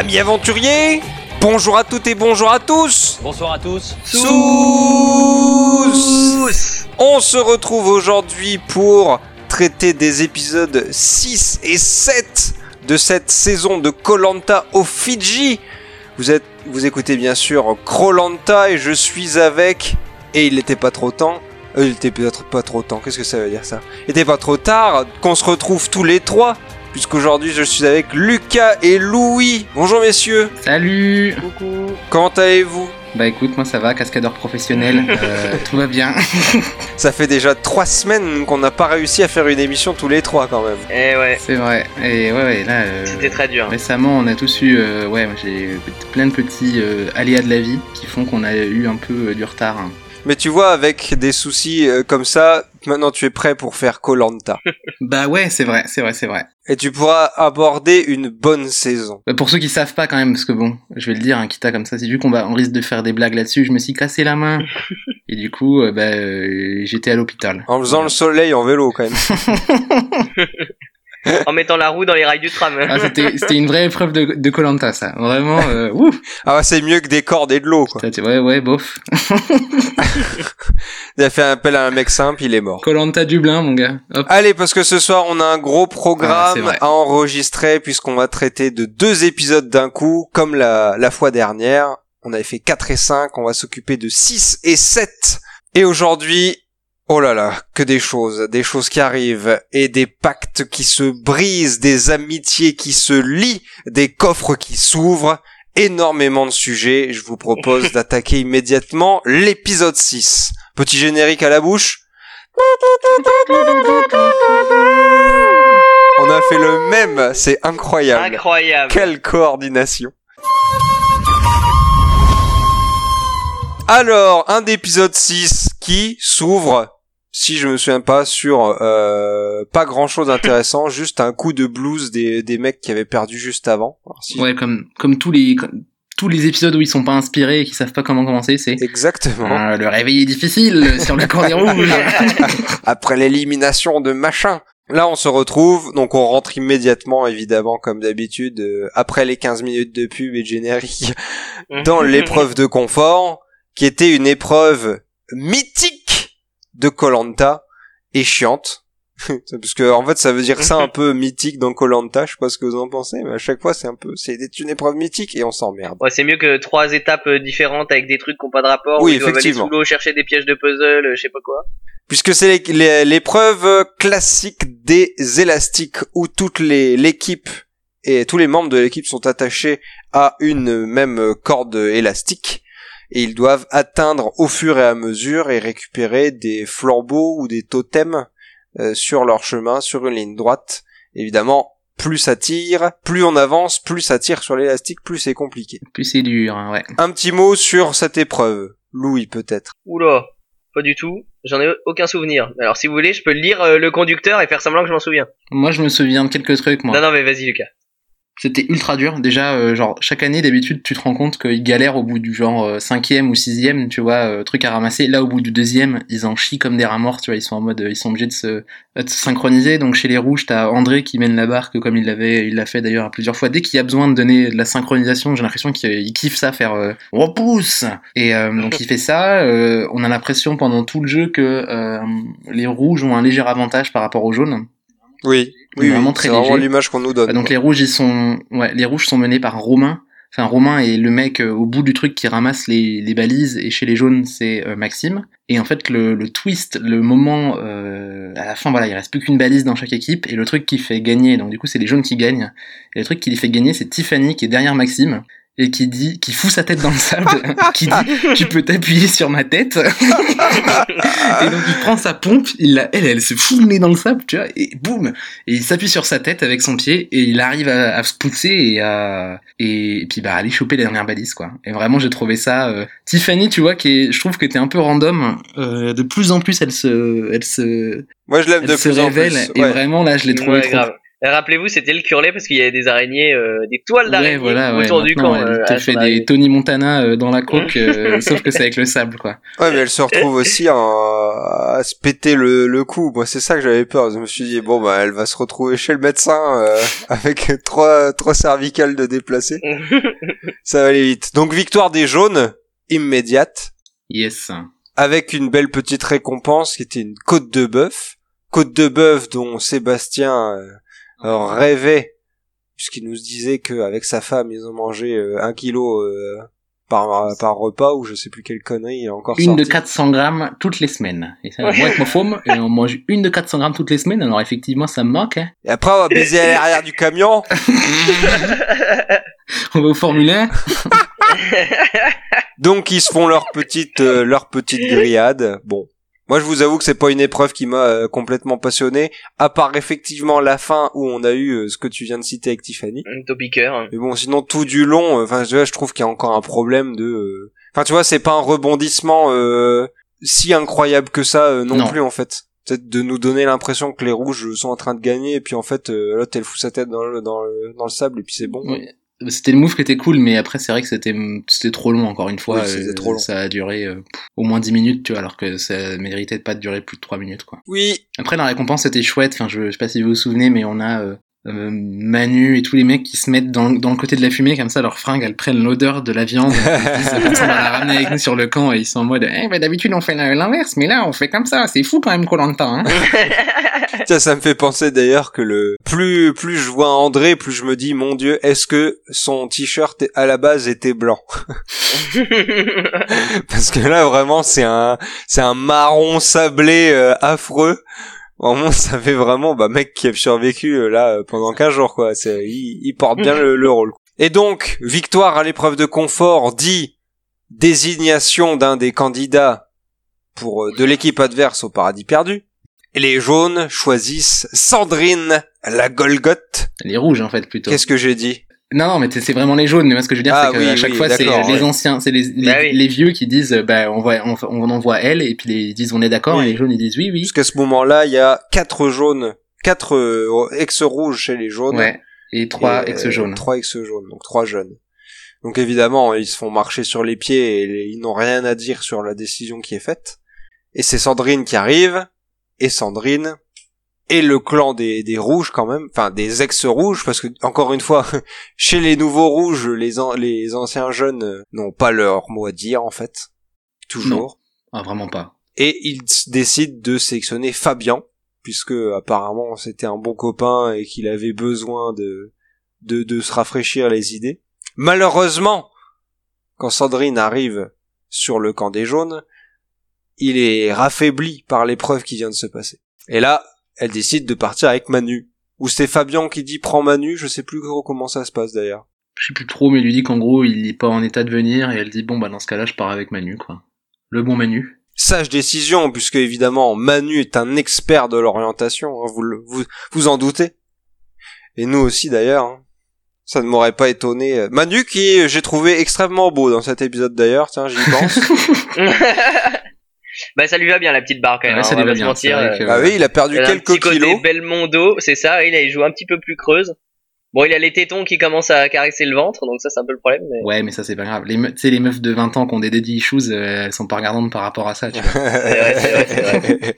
Amis aventuriers, bonjour à toutes et bonjour à tous. Bonsoir à tous. Sous On se retrouve aujourd'hui pour traiter des épisodes 6 et 7 de cette saison de Colanta au Fidji. Vous êtes vous écoutez bien sûr Krolanta et je suis avec et il n'était pas trop temps. Euh, il était peut-être pas trop temps. Qu'est-ce que ça veut dire ça? Il était pas trop tard qu'on se retrouve tous les trois puisqu'aujourd'hui je suis avec Lucas et Louis. Bonjour messieurs. Salut Coucou. Comment allez-vous? Bah écoute, moi ça va, cascadeur professionnel, euh, tout va bien. Ça fait déjà trois semaines qu'on n'a pas réussi à faire une émission tous les trois quand même. Eh ouais, C'est vrai. Et ouais, ouais, là, euh, c'était très dur. récemment on a tous eu, euh, ouais, moi, j'ai plein de petits euh, aléas de la vie qui font qu'on a eu un peu euh, du retard. hein. Mais tu vois, avec des soucis euh, comme ça, maintenant tu es prêt pour faire Colanta. Bah ouais, c'est vrai, c'est vrai, c'est vrai. et tu pourras aborder une bonne saison. Bah, pour ceux qui savent pas quand même, parce que bon, je vais le dire, hein, Kita comme ça, c'est vu qu'on va, on risque de faire des blagues là-dessus, je me suis cassé la main. Et du coup, euh, bah, euh, j'étais à l'hôpital. En faisant le soleil en vélo quand même. En mettant la roue dans les rails du tram. Ah, c'était, c'était une vraie épreuve de, de Colanta, ça. Vraiment, euh, ouf. Ah bah, c'est mieux que des cordes et de l'eau quoi. Ouais, ouais, bof. Il a fait appel à un mec simple, il est mort. Colanta Dublin, mon gars. Hop. Allez, parce que ce soir on a un gros Ah, programme à enregistrer puisqu'on va traiter de deux épisodes d'un coup, comme la, la fois dernière. On avait fait 4 et 5, on va s'occuper de 6 et 7. Et aujourd'hui, oh là là, que des choses, des choses qui arrivent, et des pactes qui se brisent, des amitiés qui se lient, des coffres qui s'ouvrent, énormément de sujets. Je vous propose d'attaquer immédiatement l'épisode 6. Petit générique à la bouche. On a fait le même, c'est incroyable. Incroyable. Quelle coordination. Alors, un d'épisode 6 qui s'ouvre, si je me souviens pas, sur euh, pas grand chose d'intéressant, juste un coup de blues des, des mecs qui avaient perdu juste avant. Alors, si- Ouais, comme, comme tous les, comme tous les épisodes où ils sont pas inspirés et qui savent pas comment commencer, c'est Exactement. Ah, le réveil est difficile sur le cornet rouge. Après l'élimination de machin. Là, on se retrouve, donc on rentre immédiatement, évidemment, comme d'habitude, euh, après les 15 minutes de pub et de générique, dans l'épreuve de confort, qui était une épreuve mythique de Colanta et chiante. Parce que en fait ça veut dire ça un peu mythique dans Colanta, je sais pas ce que vous en pensez, mais à chaque fois c'est un peu c'est une épreuve mythique et on s'emmerde. Ouais, c'est mieux que trois étapes euh, différentes avec des trucs qui ont pas de rapport. Oui, où doivent aller effectivement. sous l'eau chercher des pièges de puzzle, euh, je sais pas quoi. Puisque c'est l'é- l'é- l'épreuve classique des élastiques où toute les- l'équipe et tous les membres de l'équipe sont attachés à une même corde élastique et ils doivent atteindre au fur et à mesure et récupérer des flambeaux ou des totems euh, sur leur chemin sur une ligne droite. Évidemment, plus ça tire, plus on avance, plus ça tire sur l'élastique, plus c'est compliqué. Plus c'est dur, hein, ouais. Un petit mot sur cette épreuve. Louis peut-être. Oula, pas du tout. J'en ai aucun souvenir. Alors si vous voulez, je peux lire euh, le conducteur et faire semblant que je m'en souviens. Moi, je me souviens de quelques trucs, moi. Non, non, mais vas-y, Lucas. C'était ultra dur. Déjà, euh, genre, chaque année, d'habitude, tu te rends compte qu'ils galèrent au bout du genre euh, cinquième ou sixième, tu vois, euh, truc à ramasser. Là, au bout du deuxième, ils en chient comme des rats morts, tu vois, ils sont en mode, euh, ils sont obligés de se, euh, de se synchroniser. Donc, chez les rouges, t'as André qui mène la barque, comme il l'avait, il l'a fait d'ailleurs plusieurs fois. Dès qu'il a besoin de donner de la synchronisation, j'ai l'impression qu'il il kiffe ça, faire euh, repousse. Et donc, il fait ça. on a l'impression pendant tout le jeu que les rouges ont un léger avantage par rapport aux jaunes. Oui, Oui, vraiment très c'est vraiment léger. l'image qu'on nous donne. Ah, donc quoi. les rouges ils sont ouais les rouges sont menés par Romain enfin Romain est le mec euh, au bout du truc qui ramasse les, les balises et chez les jaunes c'est euh, Maxime et en fait le, le twist le moment euh, à la fin voilà il reste plus qu'une balise dans chaque équipe et le truc qui fait gagner donc du coup c'est les jaunes qui gagnent et le truc qui les fait gagner c'est Tiffany qui est derrière Maxime et qui dit qui fout sa tête dans le sable qui dit tu peux t'appuyer sur ma tête et donc il prend sa pompe, il la, elle, elle se fout le nez dans le sable, tu vois, et boum, et il s'appuie sur sa tête avec son pied et il arrive à, à se pousser et à et, puis bah aller choper la dernière balise quoi. Et vraiment j'ai trouvé ça. euh, Tiffany, tu vois, qui est, je trouve que t'es un peu random. euh, de plus en plus, elle se, elle se, Moi, je l'aime elle de se plus en révèle plus. et vraiment là, je l'ai trouvé Ouais, trop. grave. Rappelez-vous, c'était le curlet parce qu'il y avait des araignées, euh, des toiles Ouais, d'araignées voilà, ouais. autour du camp. elle euh, te fait des. Tony Montana euh, dans la coque, euh, sauf que c'est avec le sable, quoi. Ouais, mais elle se retrouve aussi à, à se péter le, le cou. Moi, c'est ça que j'avais peur. Je me suis dit, bon, bah, elle va se retrouver chez le médecin euh, avec trois, trois cervicales de déplacés. Ça va aller vite. Donc, victoire des jaunes, immédiate, Yes. avec une belle petite récompense qui était une côte de bœuf. Côte de bœuf dont Sébastien rêvait, puisqu'il nous disait qu'avec sa femme, ils ont mangé euh, un kilo euh, par, par repas, ou je sais plus quelle connerie, il a encore Une de sorti. 400 grammes toutes les semaines. Et ça, moi, avec ma femme, et on mange une de 400 grammes toutes les semaines, alors effectivement, ça me manque, hein. Et après, on va baiser à l'arrière du camion. On va au Formule 1. Donc, ils se font leur petite, euh, leur petite grillade. Bon. Moi, je vous avoue que c'est pas une épreuve qui m'a euh, complètement passionné, à part effectivement la fin où on a eu euh, ce que tu viens de citer avec Tiffany. Topiqueur. Mais bon, sinon tout du long, euh, enfin, je trouve qu'il y a encore un problème de. euh, Enfin, tu vois, c'est pas un rebondissement euh, si incroyable que ça euh, non, Non. plus en fait. Peut-être de nous donner l'impression que les rouges sont en train de gagner et puis en fait euh, l'autre elle fout sa tête dans le dans le, dans le sable et puis c'est bon. Oui. C'était le move qui était cool, mais après, c'est vrai que c'était, c'était trop long, encore une fois. Oui, c'était Euh, trop long. Ça a duré euh, au moins 10 minutes, tu vois, alors que ça méritait de pas de durer plus de 3 minutes, quoi. Oui, Après, la récompense était chouette. Enfin, je, je sais pas si vous vous souvenez, mais on a euh, euh, Manu et tous les mecs qui se mettent dans, dans le côté de la fumée, comme ça, leurs fringues, elles prennent l'odeur de la viande. Ils comme ça, on va la ramener avec nous sur le camp et ils sont en mode, eh, ben, d'habitude, on fait l'inverse, mais là, on fait comme ça. C'est fou quand même, Colanta, hein. Tiens, ça me fait penser d'ailleurs que le plus plus je vois André, plus je me dis mon Dieu, est-ce que son t-shirt à la base était blanc? Parce que là vraiment c'est un c'est un marron sablé euh, affreux. Vraiment, ça fait vraiment bah mec qui a survécu euh, là euh, pendant 15 jours quoi. C'est il, il porte bien le, le rôle. Et donc victoire à l'épreuve de confort dit désignation d'un des candidats pour euh, de l'équipe adverse au paradis perdu. Et les jaunes choisissent Sandrine la Golgoth. Les rouges, en fait, plutôt. Qu'est-ce que j'ai dit? Non, non, mais c'est vraiment les jaunes. Mais moi, ce que je veux dire, Ah c'est qu'à oui, chaque oui, fois, c'est les anciens, c'est les, les, Bah oui. les vieux qui disent, euh, bah, on, va, on, on envoie elle, et puis les, ils disent, on est d'accord, Oui. et les jaunes, ils disent oui, oui. Parce qu'à ce moment-là, il y a quatre jaunes, quatre euh, ex-rouges chez les jaunes. Ouais. Et trois Et, euh, ex-jaunes. Trois ex-jaunes, donc trois jeunes. Donc évidemment, ils se font marcher sur les pieds et ils n'ont rien à dire sur la décision qui est faite. Et c'est Sandrine qui arrive, et Sandrine, et le clan des, des rouges quand même, enfin des ex-rouges, parce que encore une fois, chez les nouveaux rouges, les, an- les anciens jeunes euh, n'ont pas leur mot à dire en fait. Toujours. Ah, vraiment pas. Et ils décident de sélectionner Fabian, puisque apparemment c'était un bon copain et qu'il avait besoin de, de, de se rafraîchir les idées. Malheureusement, quand Sandrine arrive sur le camp des jaunes, il est raffaibli par l'épreuve qui vient de se passer. Et là, elle décide de partir avec Manu. Ou c'est Fabian qui dit prends Manu, je sais plus comment ça se passe d'ailleurs. Je sais plus trop, mais il lui dit qu'en gros, il est pas en état de venir, et elle dit, bon, bah, dans ce cas-là, je pars avec Manu, quoi. Le bon Manu. Sage décision, puisque évidemment Manu est un expert de l'orientation, hein, vous, le- vous vous en doutez. Et nous aussi d'ailleurs. hein. Ça ne m'aurait pas étonné. Manu qui j'ai trouvé extrêmement beau dans cet épisode d'ailleurs, tiens j'y pense. bah ça lui va bien la petite barre quand même. Ouais, hein, ça on lui va bien, mentir, euh, que- ah oui, il a perdu il a un quelques petit côté kilos. Belmondo, c'est ça. Il a joué un petit peu plus creuse. Bon, il a les tétons qui commencent à caresser le ventre, donc ça c'est un peu le problème. Mais... Ouais, mais ça, c'est pas grave. Les, me- tu sais, les meufs de 20 ans qui ont des daddy issues, euh, elles sont pas regardantes par rapport à ça, tu vois. vrai, vrai,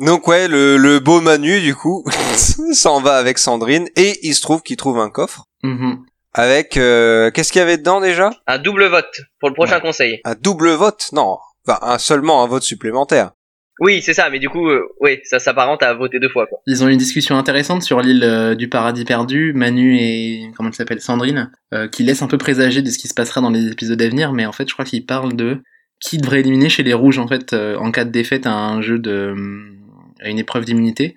Donc ouais, le, le beau Manu du coup s'en va avec Sandrine et il se trouve qu'il trouve un coffre Mhm. avec euh, qu'est-ce qu'il y avait dedans déjà? Un double vote pour le prochain Ouais. conseil. Un double vote? Non, enfin un, seulement un vote supplémentaire. Oui, c'est ça. Mais du coup, euh, oui, ça s'apparente à voter deux fois quoi. Ils ont eu une discussion intéressante sur l'île euh, du paradis perdu, Manu et comment elle s'appelle Sandrine, euh, qui laisse un peu présager de ce qui se passera dans les épisodes à venir, mais en fait je crois qu'ils parlent de qui devrait éliminer chez les rouges en fait euh, en cas de défaite à un jeu de hum, à une épreuve d'immunité.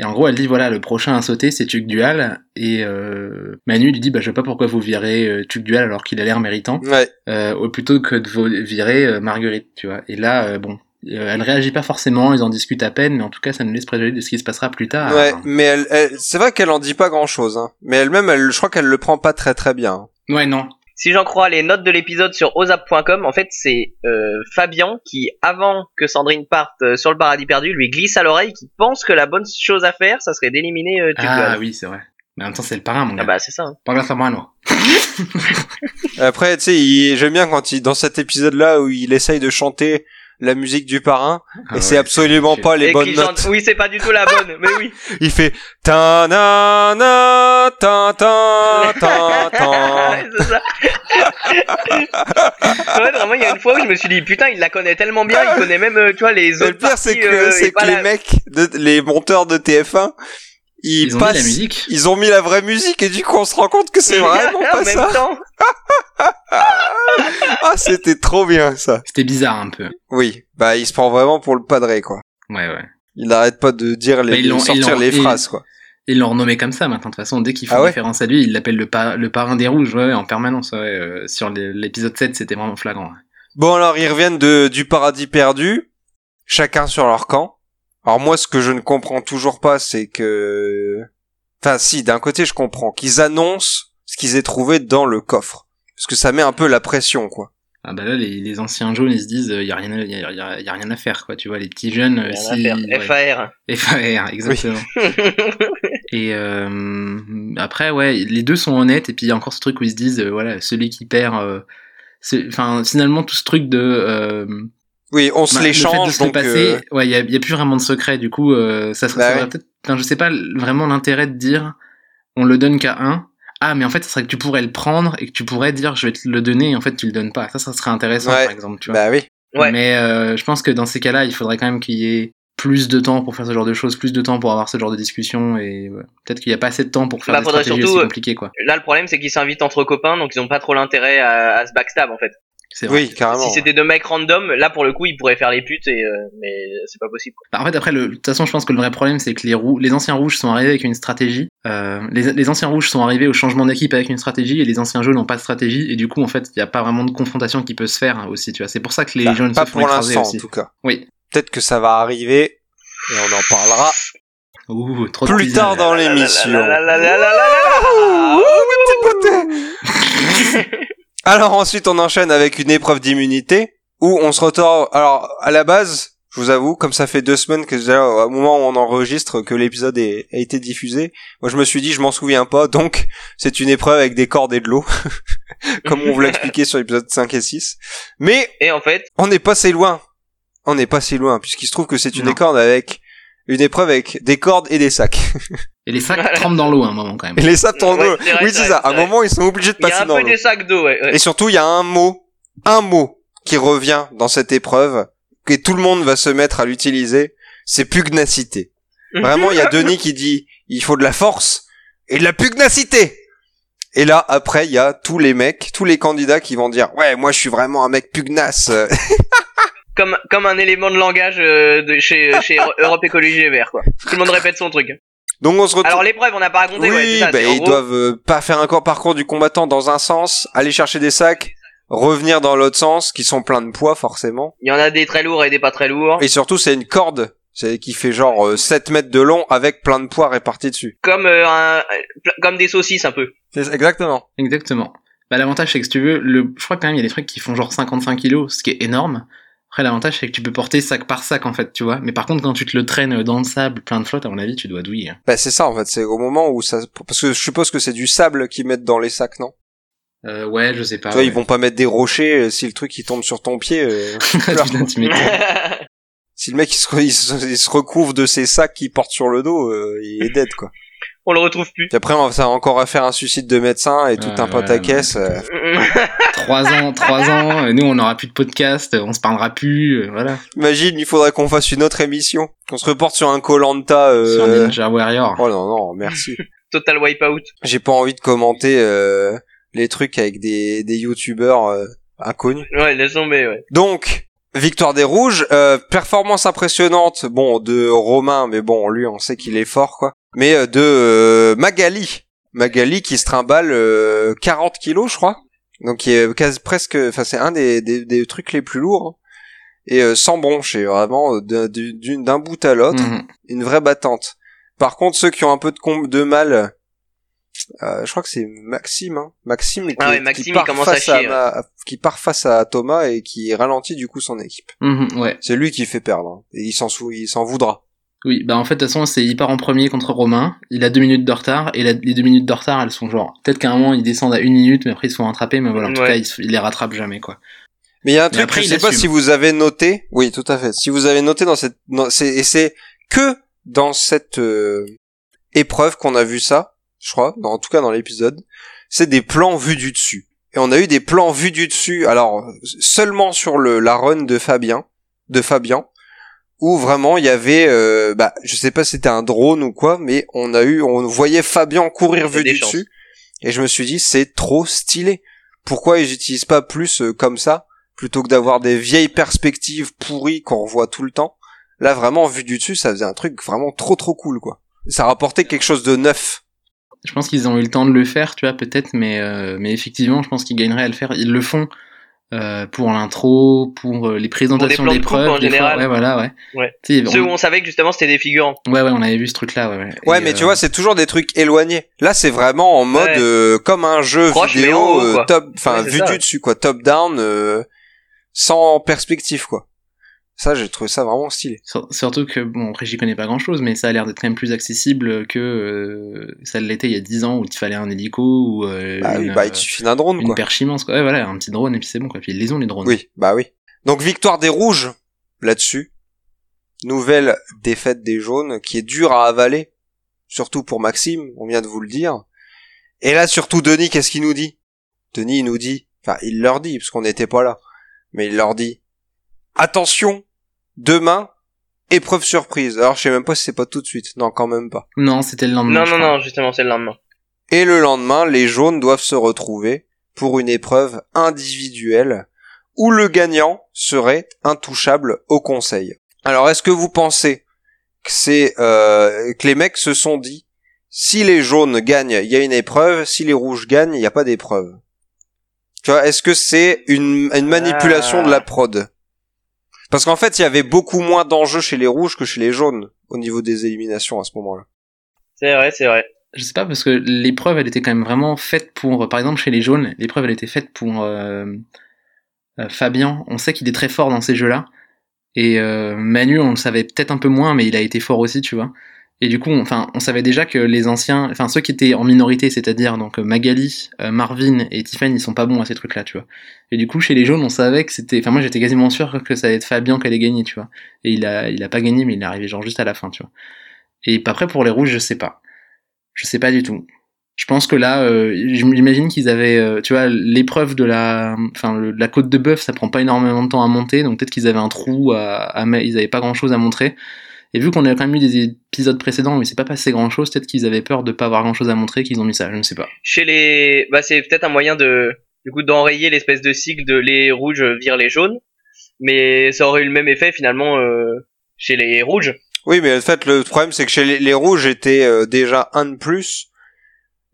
Et en gros elle dit voilà le prochain à sauter c'est Tuc Dual et euh, Manu lui dit bah je sais pas pourquoi vous virez euh, Tuc Dual alors qu'il a l'air méritant Ouais. euh, au plutôt que de vo- virer euh, Marguerite, tu vois. Et là, euh, bon, euh, elle réagit pas forcément, ils en discutent à peine, mais en tout cas, ça nous laisse présager de ce qui se passera plus tard. Ouais, mais elle, elle- c'est vrai qu'elle en dit pas grand chose, hein. Mais elle-même, elle, je crois qu'elle le prend pas très très bien. Ouais, non. Si j'en crois les notes de l'épisode sur ozap.com, en fait, c'est euh, Fabien qui, avant que Sandrine parte euh, sur le paradis perdu, lui glisse à l'oreille qui pense que la bonne chose à faire, ça serait d'éliminer euh, Ah oui, c'est vrai. Mais en même temps, c'est le parrain, mon Ah gars. bah c'est ça. hein. Pas grâce à moi, non. Après, tu sais, il- j'aime bien quand il, dans cet épisode-là où il essaye de chanter la musique du parrain, Ah et c'est ouais, absolument c'est- pas les Et bonnes notes. chante- Oui, c'est pas du tout la bonne, mais oui. Il fait ta na na ta ta ta ta. Ouais, c'est ça. ouais, vraiment, il y a une fois où je me suis dit, putain, il la connaît tellement bien, il connaît même, euh, tu vois, les Mais autres le pire, c'est que, euh, c'est que les la- mecs, de, les monteurs de TF1, ils, Ils ont passent, mis la musique. ils ont mis la vraie musique et du coup on se rend compte que c'est vraiment en pas même ça. temps. Ah, c'était trop bien ça. C'était bizarre un peu. Oui, bah il se prend vraiment pour le padré quoi. Ouais, ouais. Il n'arrête pas de dire les, Bah, de sortir les phrases quoi. Ils l'ont renommé comme ça maintenant. De toute façon, dès qu'ils font Ah ouais référence à lui, ils l'appellent le, pa- le parrain des rouges, ouais, en permanence. Ouais, euh, sur l'épisode 7, c'était vraiment flagrant. Bon alors ils reviennent de, du paradis perdu, chacun sur leur camp. Alors moi ce que je ne comprends toujours pas c'est que... Enfin si, d'un côté je comprends qu'ils annoncent ce qu'ils aient trouvé dans le coffre. Parce que ça met un peu la pression quoi. Ah bah là, les, les anciens jaunes, ils se disent, il y a rien, à- y a, y a- y a rien à faire, quoi. Tu vois, les petits jeunes, euh, Rien à si- ouais. FAR. FAR, exactement. Et euh, après, ouais, les deux sont honnêtes. Et puis il y a encore ce truc où ils se disent, euh, voilà, celui qui perd. euh, c'est- Enfin, finalement, tout ce truc de. euh, Oui, on se bah, le fait de l'échange donc... passer, euh, ouais, il y y a plus vraiment de secret. Du coup, euh, ça serait, Bah ouais. peut-être. Enfin, je sais pas vraiment l'intérêt de dire, on le donne qu'à un. Ah, mais en fait, ça serait que tu pourrais le prendre et que tu pourrais dire, je vais te le donner. Et en fait, tu le donnes pas. Ça, ça serait intéressant, Ouais. par exemple. Tu vois. Bah oui. Ouais. Mais euh, je pense que dans ces cas-là, il faudrait quand même qu'il y ait plus de temps pour faire ce genre de choses, plus de temps pour avoir ce genre de discussion, et ouais, peut-être qu'il n'y a pas assez de temps pour faire Bah, des stratégies surtout, aussi euh, compliquées, quoi. Là, le problème, c'est qu'ils s'invitent entre copains, donc ils ont pas trop l'intérêt à, à se backstab, en fait. C'est vrai. Oui, carrément. Si c'était deux mecs random, là, pour le coup, ils pourraient faire les putes, et, euh, mais c'est pas possible. quoi. Bah, en fait, après, le- de toute façon, je pense que le vrai problème, c'est que les, rou- les anciens rouges sont arrivés avec une stratégie. Euh, les, les anciens rouges sont arrivés au changement d'équipe avec une stratégie, et les anciens jaunes n'ont pas de stratégie, et du coup, en fait, il n'y a pas vraiment de confrontation qui peut se faire hein, aussi, tu vois. C'est pour ça que les Bah, jaunes pas se font pour écraser en tout cas. Oui. Peut-être que ça va arriver et on en parlera Ouh, trop de plus tard dans l'émission. Alors ensuite on enchaîne avec une épreuve d'immunité où on se retord. Alors à la base, je vous avoue, comme ça fait deux semaines que déjà au moment où on enregistre que l'épisode est- a été diffusé, moi je me suis dit je m'en souviens pas, donc c'est une épreuve avec des cordes et de l'eau, comme on vous l'a expliqué sur l'épisode 5 et 6. Mais Et en fait, on n'est pas si loin. On n'est pas si loin puisqu'il se trouve que c'est une Non. avec une épreuve avec des cordes et des sacs. Et les sacs trempent dans l'eau à un moment, quand même. Et les sacs. Ouais, c'est vrai, oui, c'est ça. À un moment, ils sont obligés de il y a passer un dans peu l'eau. des sacs d'eau, ouais. ouais. Et surtout, il y a un mot, un mot qui revient dans cette épreuve, que tout le monde va se mettre à l'utiliser, c'est pugnacité. Vraiment, il y a Denis qui dit, il faut de la force et de la pugnacité. Et là, après, il y a tous les mecs, tous les candidats qui vont dire, ouais, moi, je suis vraiment un mec pugnace. Comme, comme un élément de langage euh, de chez, chez Europe Écologie Les Verts, quoi. Tout le monde répète son truc. Donc, on se retrouve. Alors l'épreuve, on n'a pas raconté, ouais, oui, ça. bah, ils gros- doivent euh, pas faire un corps parcours du combattant dans un sens, aller chercher des sacs, revenir dans l'autre sens, qui sont pleins de poids, forcément. Il y en a des très lourds et des pas très lourds. Et surtout, c'est une corde c'est qui fait genre euh, 7 mètres de long avec plein de poids répartis dessus. Comme, euh, un, euh, comme des saucisses, un peu. Exactement. Exactement. Bah, l'avantage, c'est que si tu veux, le... je crois quand même il y a des trucs qui font genre 55 kilos, ce qui est énorme. Après, l'avantage, c'est que tu peux porter sac par sac, en fait, tu vois. Mais par contre, quand tu te le traînes dans le sable, plein de flotte, à mon avis, tu dois douiller. hein. Bah c'est ça en fait, c'est au moment où ça parce que je suppose que c'est du sable qu'ils mettent dans les sacs, non? Euh, ouais, je sais pas. Tu vois, ouais. ils vont pas mettre des rochers euh, si le truc il tombe sur ton pied. euh, Putain, tu si le mec se- il se recouvre de ses sacs qu'il porte sur le dos, euh, il est dead quoi. On le retrouve plus. Puis après on va ça va encore à faire un suicide de médecin et tout un ouais, pataquès. euh. trois ans, trois ans, euh, nous, on n'aura plus de podcast, on se parlera plus, euh, voilà. Imagine, il faudrait qu'on fasse une autre émission, qu'on se reporte sur un Colanta. Euh... Sur Ninja Warrior. Oh non non, merci. Total wipeout. J'ai pas envie de commenter euh, les trucs avec des des youtubeurs euh, inconnus. Ouais, laisse tomber, ouais. Donc, victoire des rouges, euh, performance impressionnante, bon, de Romain, mais bon, lui, on sait qu'il est fort, quoi. Mais euh, de euh, Magali, Magali qui se trimballe euh, 40 kilos, je crois. Donc, qui est quasi presque, enfin, c'est un des, des, des trucs les plus lourds. hein. Et euh, sans broncher, vraiment, euh, d'un- d'une- d'un bout à l'autre, Mhm. une vraie battante. Par contre, ceux qui ont un peu de, de mal euh, je crois que c'est Maxime, hein. Maxime, qui, Ah ouais, qui Maxime, il part commence à face chier, Ma- qui part face à Thomas et qui ralentit du coup son équipe. Mhm, ouais. C'est lui qui fait perdre. hein. Et il s'en il s'en voudra. Oui, bah en fait, de toute façon, c'est il part en premier contre Romain, il a deux minutes de retard, et la- les deux minutes de retard, elles sont genre, peut-être qu'à un moment, ils descendent à une minute, mais après, ils se font rattraper, mais voilà, en tout cas, ils, les rattrapent jamais, quoi. Mais il y a un Mais truc, après, je sais pas si vous avez noté. Oui, tout à fait. Si vous avez noté dans cette, dans- c'est- et c'est que dans cette euh, épreuve qu'on a vu ça, je crois, dans, en tout cas dans l'épisode, c'est des plans vus du dessus. Et on a eu des plans vus du dessus, alors seulement sur le la run de Fabien, de Fabien, où vraiment il y avait, euh, bah, je sais pas si c'était un drone ou quoi, mais on a eu, on voyait Fabien courir vu du chances. dessus, et je me suis dit c'est trop stylé. Pourquoi ils utilisent pas plus euh, comme ça plutôt que d'avoir des vieilles perspectives pourries qu'on revoit tout le temps? Là vraiment vu du dessus, ça faisait un truc vraiment trop trop cool quoi. Ça rapportait quelque chose de neuf. Je pense qu'ils ont eu le temps de le faire, tu vois, peut-être, mais, euh, mais effectivement, je pense qu'ils gagneraient à le faire. Ils le font euh, pour l'intro, pour euh, les présentations d'épreuves. en des fois. général. Ouais, voilà, ouais. Ouais. Tu sais, Ceux on- où on savait que justement c'était des figurants. Ouais, ouais, on avait vu ce truc-là, ouais. Ouais, Ouais, mais euh, tu vois, c'est toujours des trucs éloignés. Là, c'est vraiment en mode Ouais. euh, comme un jeu Proche, vidéo haut, euh, top, enfin vu ça, du ouais. dessus quoi, top down, euh, sans perspective quoi. Ça, j'ai trouvé ça vraiment stylé. sur- surtout que, bon, après, j'y connais pas grand-chose, mais ça a l'air d'être quand même plus accessible que euh, ça l'était il y a 10 ans où il fallait un hélico ou euh, Bah oui, une, bah il suffit d'un drone une quoi. perche immense, quoi. Ouais, voilà, un petit drone et puis c'est bon, quoi. Puis les ont, les drones. Oui, bah oui. Donc victoire des rouges là-dessus. Nouvelle défaite des jaunes qui est dure à avaler, surtout pour Maxime, on vient de vous le dire. Et là surtout Denis, qu'est-ce qu'il nous dit? Denis il nous dit, enfin il leur dit parce qu'on n'était pas là, mais il leur dit attention, demain épreuve surprise. Alors je sais même pas si c'est pas tout de suite, non quand même pas. Non, c'était le lendemain. Non, non, crois. non, justement, c'est le lendemain. Et le lendemain, les jaunes doivent se retrouver pour une épreuve individuelle où le gagnant serait intouchable au conseil. Alors, est-ce que vous pensez que c'est euh, que les mecs se sont dit si les jaunes gagnent, il y a une épreuve, si les rouges gagnent, il n'y a pas d'épreuve? Tu vois, est-ce que c'est une, une manipulation Ah. de la prod? Parce qu'en fait, il y avait beaucoup moins d'enjeux chez les rouges que chez les jaunes au niveau des éliminations à ce moment-là. C'est vrai, c'est vrai. Je sais pas parce que l'épreuve elle était quand même vraiment faite pour, par exemple chez les jaunes, l'épreuve elle était faite pour euh, euh, Fabien. On sait qu'il est très fort dans ces jeux-là. Et euh, Manu, on le savait peut-être un peu moins, mais il a été fort aussi, tu vois. Et du coup, on, savait déjà que les anciens, enfin ceux qui étaient en minorité, c'est-à-dire donc euh, Magali, euh, Marvin et Tiffany, ils sont pas bons à ces trucs-là, tu vois. Et du coup, chez les jaunes, on savait que c'était, enfin moi j'étais quasiment sûr que ça allait être Fabien qui allait gagner, tu vois. Et il a, pas gagné, mais il est arrivé genre juste à la fin, tu vois. Et après pour les rouges, je sais pas. Je sais pas du tout. Je pense que là, euh, j'imagine qu'ils avaient, tu vois, l'épreuve de la, enfin, la côte de bœuf, ça prend pas énormément de temps à monter, donc peut-être qu'ils avaient un trou à, ils avaient pas grand chose à montrer. Et vu qu'on a quand même eu des épisodes précédents où il s'est pas passé grand chose, peut-être qu'ils avaient peur de pas avoir grand chose à montrer, qu'ils ont mis ça, je ne sais pas. Chez les, bah c'est peut-être un moyen de, du coup, d'enrayer l'espèce de cycle de les rouges virent les jaunes, mais ça aurait eu le même effet finalement euh, chez les rouges. Oui, mais en fait, le problème, c'est que chez les, les rouges, était euh, déjà un de plus.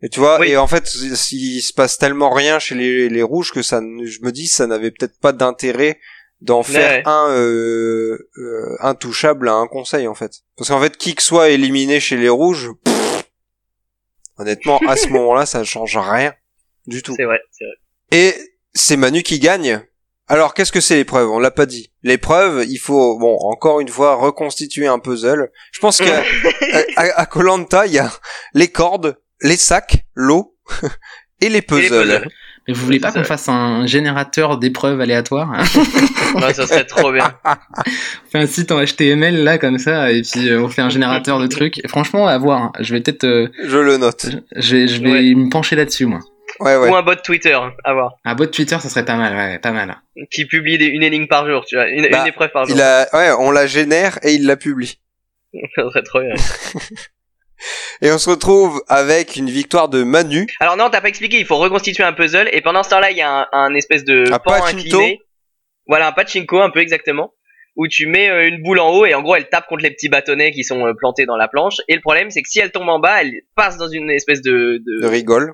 Et tu vois, Oui. et en fait, il se passe tellement rien chez les, les rouges que ça, je me dis, ça n'avait peut-être pas d'intérêt d'en faire Ouais. un euh, euh, intouchable à un conseil, en fait. Parce qu'en fait, qui que soit éliminé chez les rouges, pff, honnêtement, à ce moment-là, ça ne change rien du tout. C'est vrai, c'est vrai. Et c'est Manu qui gagne. Alors qu'est-ce que c'est l'épreuve? On l'a pas dit. L'épreuve, il faut bon encore une fois reconstituer un puzzle. Je pense qu'à à, Koh-Lanta, il y a les cordes, les sacs, l'eau et les Et les puzzles. Mais vous voulez pas qu'on fasse un générateur d'épreuves aléatoires hein Ouais, ça serait trop bien. On fait un site en HTML là comme ça, et puis euh, on fait un générateur de trucs. Et franchement, à voir. hein. Je vais peut-être, euh, Je le note. je vais, je vais Ouais. me pencher là-dessus moi. Ouais ouais. Ou un bot Twitter, hein, à voir, Un bot Twitter, ça serait pas mal, ouais, pas mal. qui publie des- une énigme par jour, tu vois, une, Bah, une épreuve par jour. Il a ouais, on la génère et il la publie. ça serait trop bien. Et on se retrouve avec une victoire de Manu. Alors non, t'as pas expliqué, il faut reconstituer un puzzle, et pendant ce temps-là, il y a un, un espèce de Un pan pachinko. incliné. Voilà, un pachinko, un peu exactement. Où tu mets euh, une boule en haut, et en gros, elle tape contre les petits bâtonnets qui sont euh, plantés dans la planche. Et le problème, c'est que si elle tombe en bas, elle passe dans une espèce de... de... De rigole.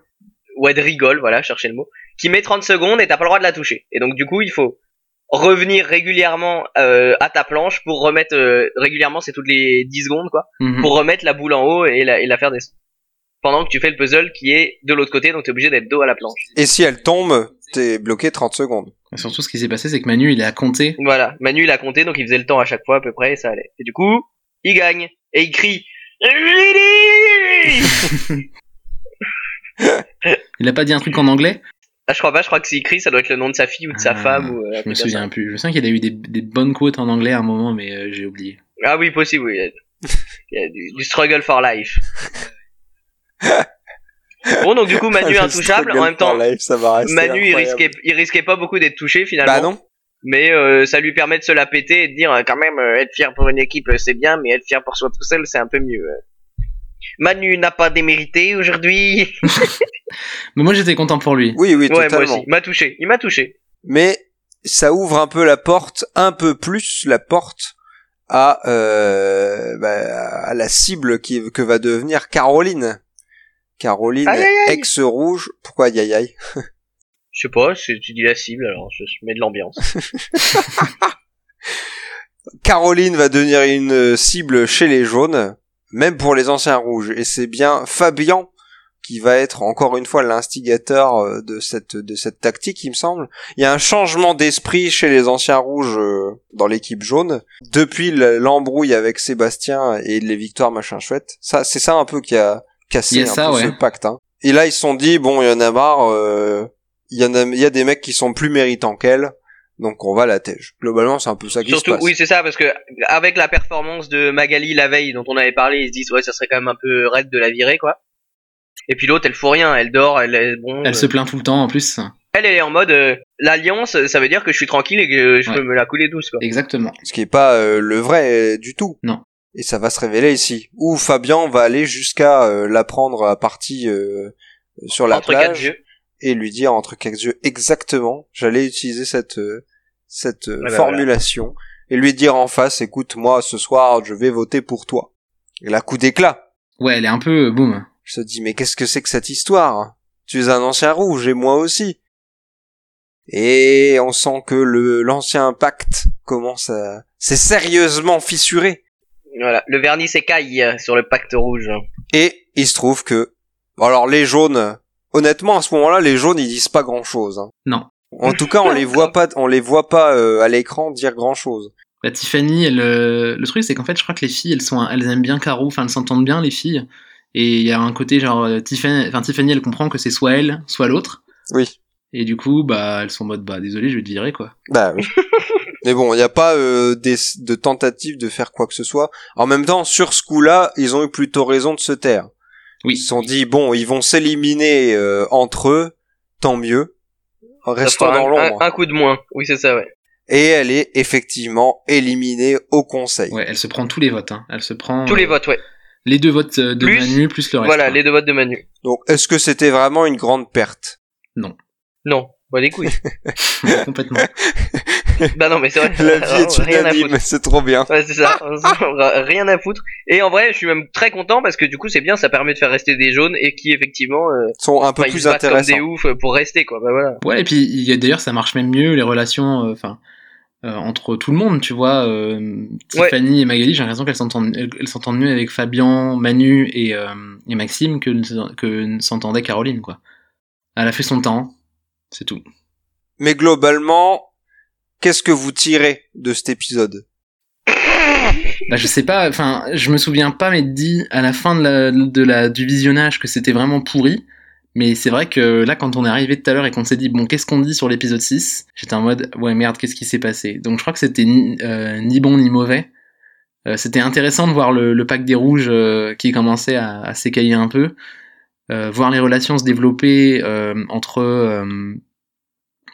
ouais, de rigole, voilà, chercher le mot, qui met 30 secondes et t'as pas le droit de la toucher. Et donc du coup, il faut revenir régulièrement euh, à ta planche pour remettre euh, régulièrement, c'est toutes les 10 secondes quoi, Mhm. pour remettre la boule en haut et la, et la faire descendre. pendant que tu fais le puzzle qui est de l'autre côté, donc t'es obligé d'être dos à la planche. Et si elle tombe, t'es bloqué 30 secondes. Surtout, ce qui s'est passé, c'est que Manu, il a compté. Voilà, Manu il a compté, donc il faisait le temps à chaque fois à peu près, et ça allait. Et du coup, il gagne et il crie. Il a pas dit un truc en anglais? Ah, je crois pas, je crois que s'il crie, ça doit être le nom de sa fille ou de sa Ah, femme. Ou, euh, Je me souviens plus. Je sens qu'il a eu des, des bonnes quotes en anglais à un moment, mais euh, j'ai oublié. Ah oui, possible, oui. Il y a, y du, du struggle for life. bon, donc du coup, Manu Le intouchable. En même temps, for life, ça va rester Manu, il risquait, il risquait pas beaucoup d'être touché finalement. Bah non. Mais euh, ça lui permet de se la péter et de dire euh, quand même euh, être fier pour une équipe euh, c'est bien, mais être fier pour soi tout seul c'est un peu mieux. Manu n'a pas démérité aujourd'hui. Mais moi, j'étais content pour lui. Oui, oui, ouais, moi totalement. aussi. Il m'a touché. Il m'a touché. Mais ça ouvre un peu la porte, un peu plus la porte à, euh, bah, à la cible qui, que va devenir Caroline. Caroline, Aïe, aïe, aïe. ex-rouge. Pourquoi aïe aïe aïe? Je sais pas, c'est- tu dis la cible alors je mets de l'ambiance. Caroline va devenir une cible chez les jaunes, même pour les anciens rouges. Et c'est bien Fabian qui va être encore une fois l'instigateur euh, de cette de cette tactique, il me semble. Il y a un changement d'esprit chez les anciens rouges euh, dans l'équipe jaune depuis le- l'embrouille avec Sébastien et les victoires machin chouette. Ça, c'est ça un peu qui a cassé a un ça, peu ouais. ce pacte. hein. Et là, ils se sont dit bon, il y en a marre. euh, Il y en a, il y a des mecs qui sont plus méritants qu'elle. Donc on va la tège. Globalement, c'est un peu ça qui Surtout, se passe. oui c'est ça parce que avec la performance de Magali la veille dont on avait parlé, ils se disent ouais ça serait quand même un peu raide de la virer quoi. Et puis l'autre elle fout rien, elle dort, elle est bon. Elle euh, se plaint tout le temps en plus. elle, elle est en mode euh, l'alliance, ça veut dire que je suis tranquille et que je Ouais. peux me la couler douce quoi. Exactement. ce qui est pas euh, le vrai euh, du tout. Non. Et ça va se révéler ici. Où Fabian va aller jusqu'à euh, la prendre à partie euh, sur la Entre quatre plage. Et lui dire entre quatre yeux exactement. J'allais utiliser cette euh, cette euh, bah, formulation et lui dire en face, écoute, moi ce soir je vais voter pour toi. Et là coup d'éclat. Ouais, elle est un peu euh, boum. Je te dis mais qu'est-ce que c'est que cette histoire? Tu es un ancien rouge et moi aussi. Et on sent que le l'ancien pacte commence à c'est sérieusement fissuré. Voilà, le vernis s'écaille sur le pacte rouge. Et il se trouve que alors les jaunes honnêtement à ce moment-là les jaunes ils disent pas grand-chose. hein. Non. En tout cas, on les voit pas on les voit pas euh, à l'écran dire grand-chose. Bah, Tiffany, elle, euh, le truc c'est qu'en fait, je crois que les filles, elles sont, elles aiment bien Caro, enfin elles s'entendent bien les filles. Et il y a un côté genre euh, Tiffany, enfin Tiffany, elle comprend que c'est soit elle, soit l'autre. Oui. Et du coup, bah elles sont en mode bah désolé, je vais te virer quoi. Bah oui. Mais bon, il n'y a pas euh, des, de tentative de faire quoi que ce soit. En même temps, sur ce coup-là, ils ont eu plutôt raison de se taire. Ils Oui. se sont dit, bon, ils vont s'éliminer euh, entre eux, tant mieux. Restons dans un, l'ombre. un- un coup de moins. Oui, c'est ça, ouais. Et elle est effectivement éliminée au conseil. Ouais, elle se prend tous les votes. Hein. Elle se prend Tous les euh, votes, ouais. les deux votes euh, de Plus- Manu plus le reste. Voilà, les deux votes de Manu. Donc, est-ce que c'était vraiment une grande perte? Non, bah des couilles. complètement. bah non, mais c'est vrai. La vie est unanime, c'est trop bien. Ouais, c'est ça. Rien à foutre. Et en vrai, je suis même très content parce que du coup, c'est bien, ça permet de faire rester des jaunes et qui effectivement, euh, sont un peu ils plus battent comme intéressants. des oufs pour rester, quoi. Bah voilà. Ouais, et puis il y a d'ailleurs ça marche même mieux les relations, euh, enfin euh, entre tout le monde, tu vois. euh, Tiffany et Magali, j'ai l'impression qu'elles s'entendent, elles, elles s'entendent mieux avec Fabian, Manu et, euh, et Maxime que que s'entendait Caroline quoi. Elle a fait son temps, c'est tout. Mais globalement, qu'est-ce que vous tirez de cet épisode? Bah je sais pas, enfin je me souviens pas mais dit à la fin de la, du visionnage que c'était vraiment pourri. Mais c'est vrai que là, quand on est arrivé tout à l'heure et qu'on s'est dit, bon, qu'est-ce qu'on dit sur l'épisode 6 J'étais en mode, ouais, merde, qu'est-ce qui s'est passé? Donc je crois que c'était ni, euh, bon ni mauvais. Euh, c'était intéressant de voir le, le pack des rouges euh, qui commençait à, à s'écailler un peu. Voir les relations se développer entre...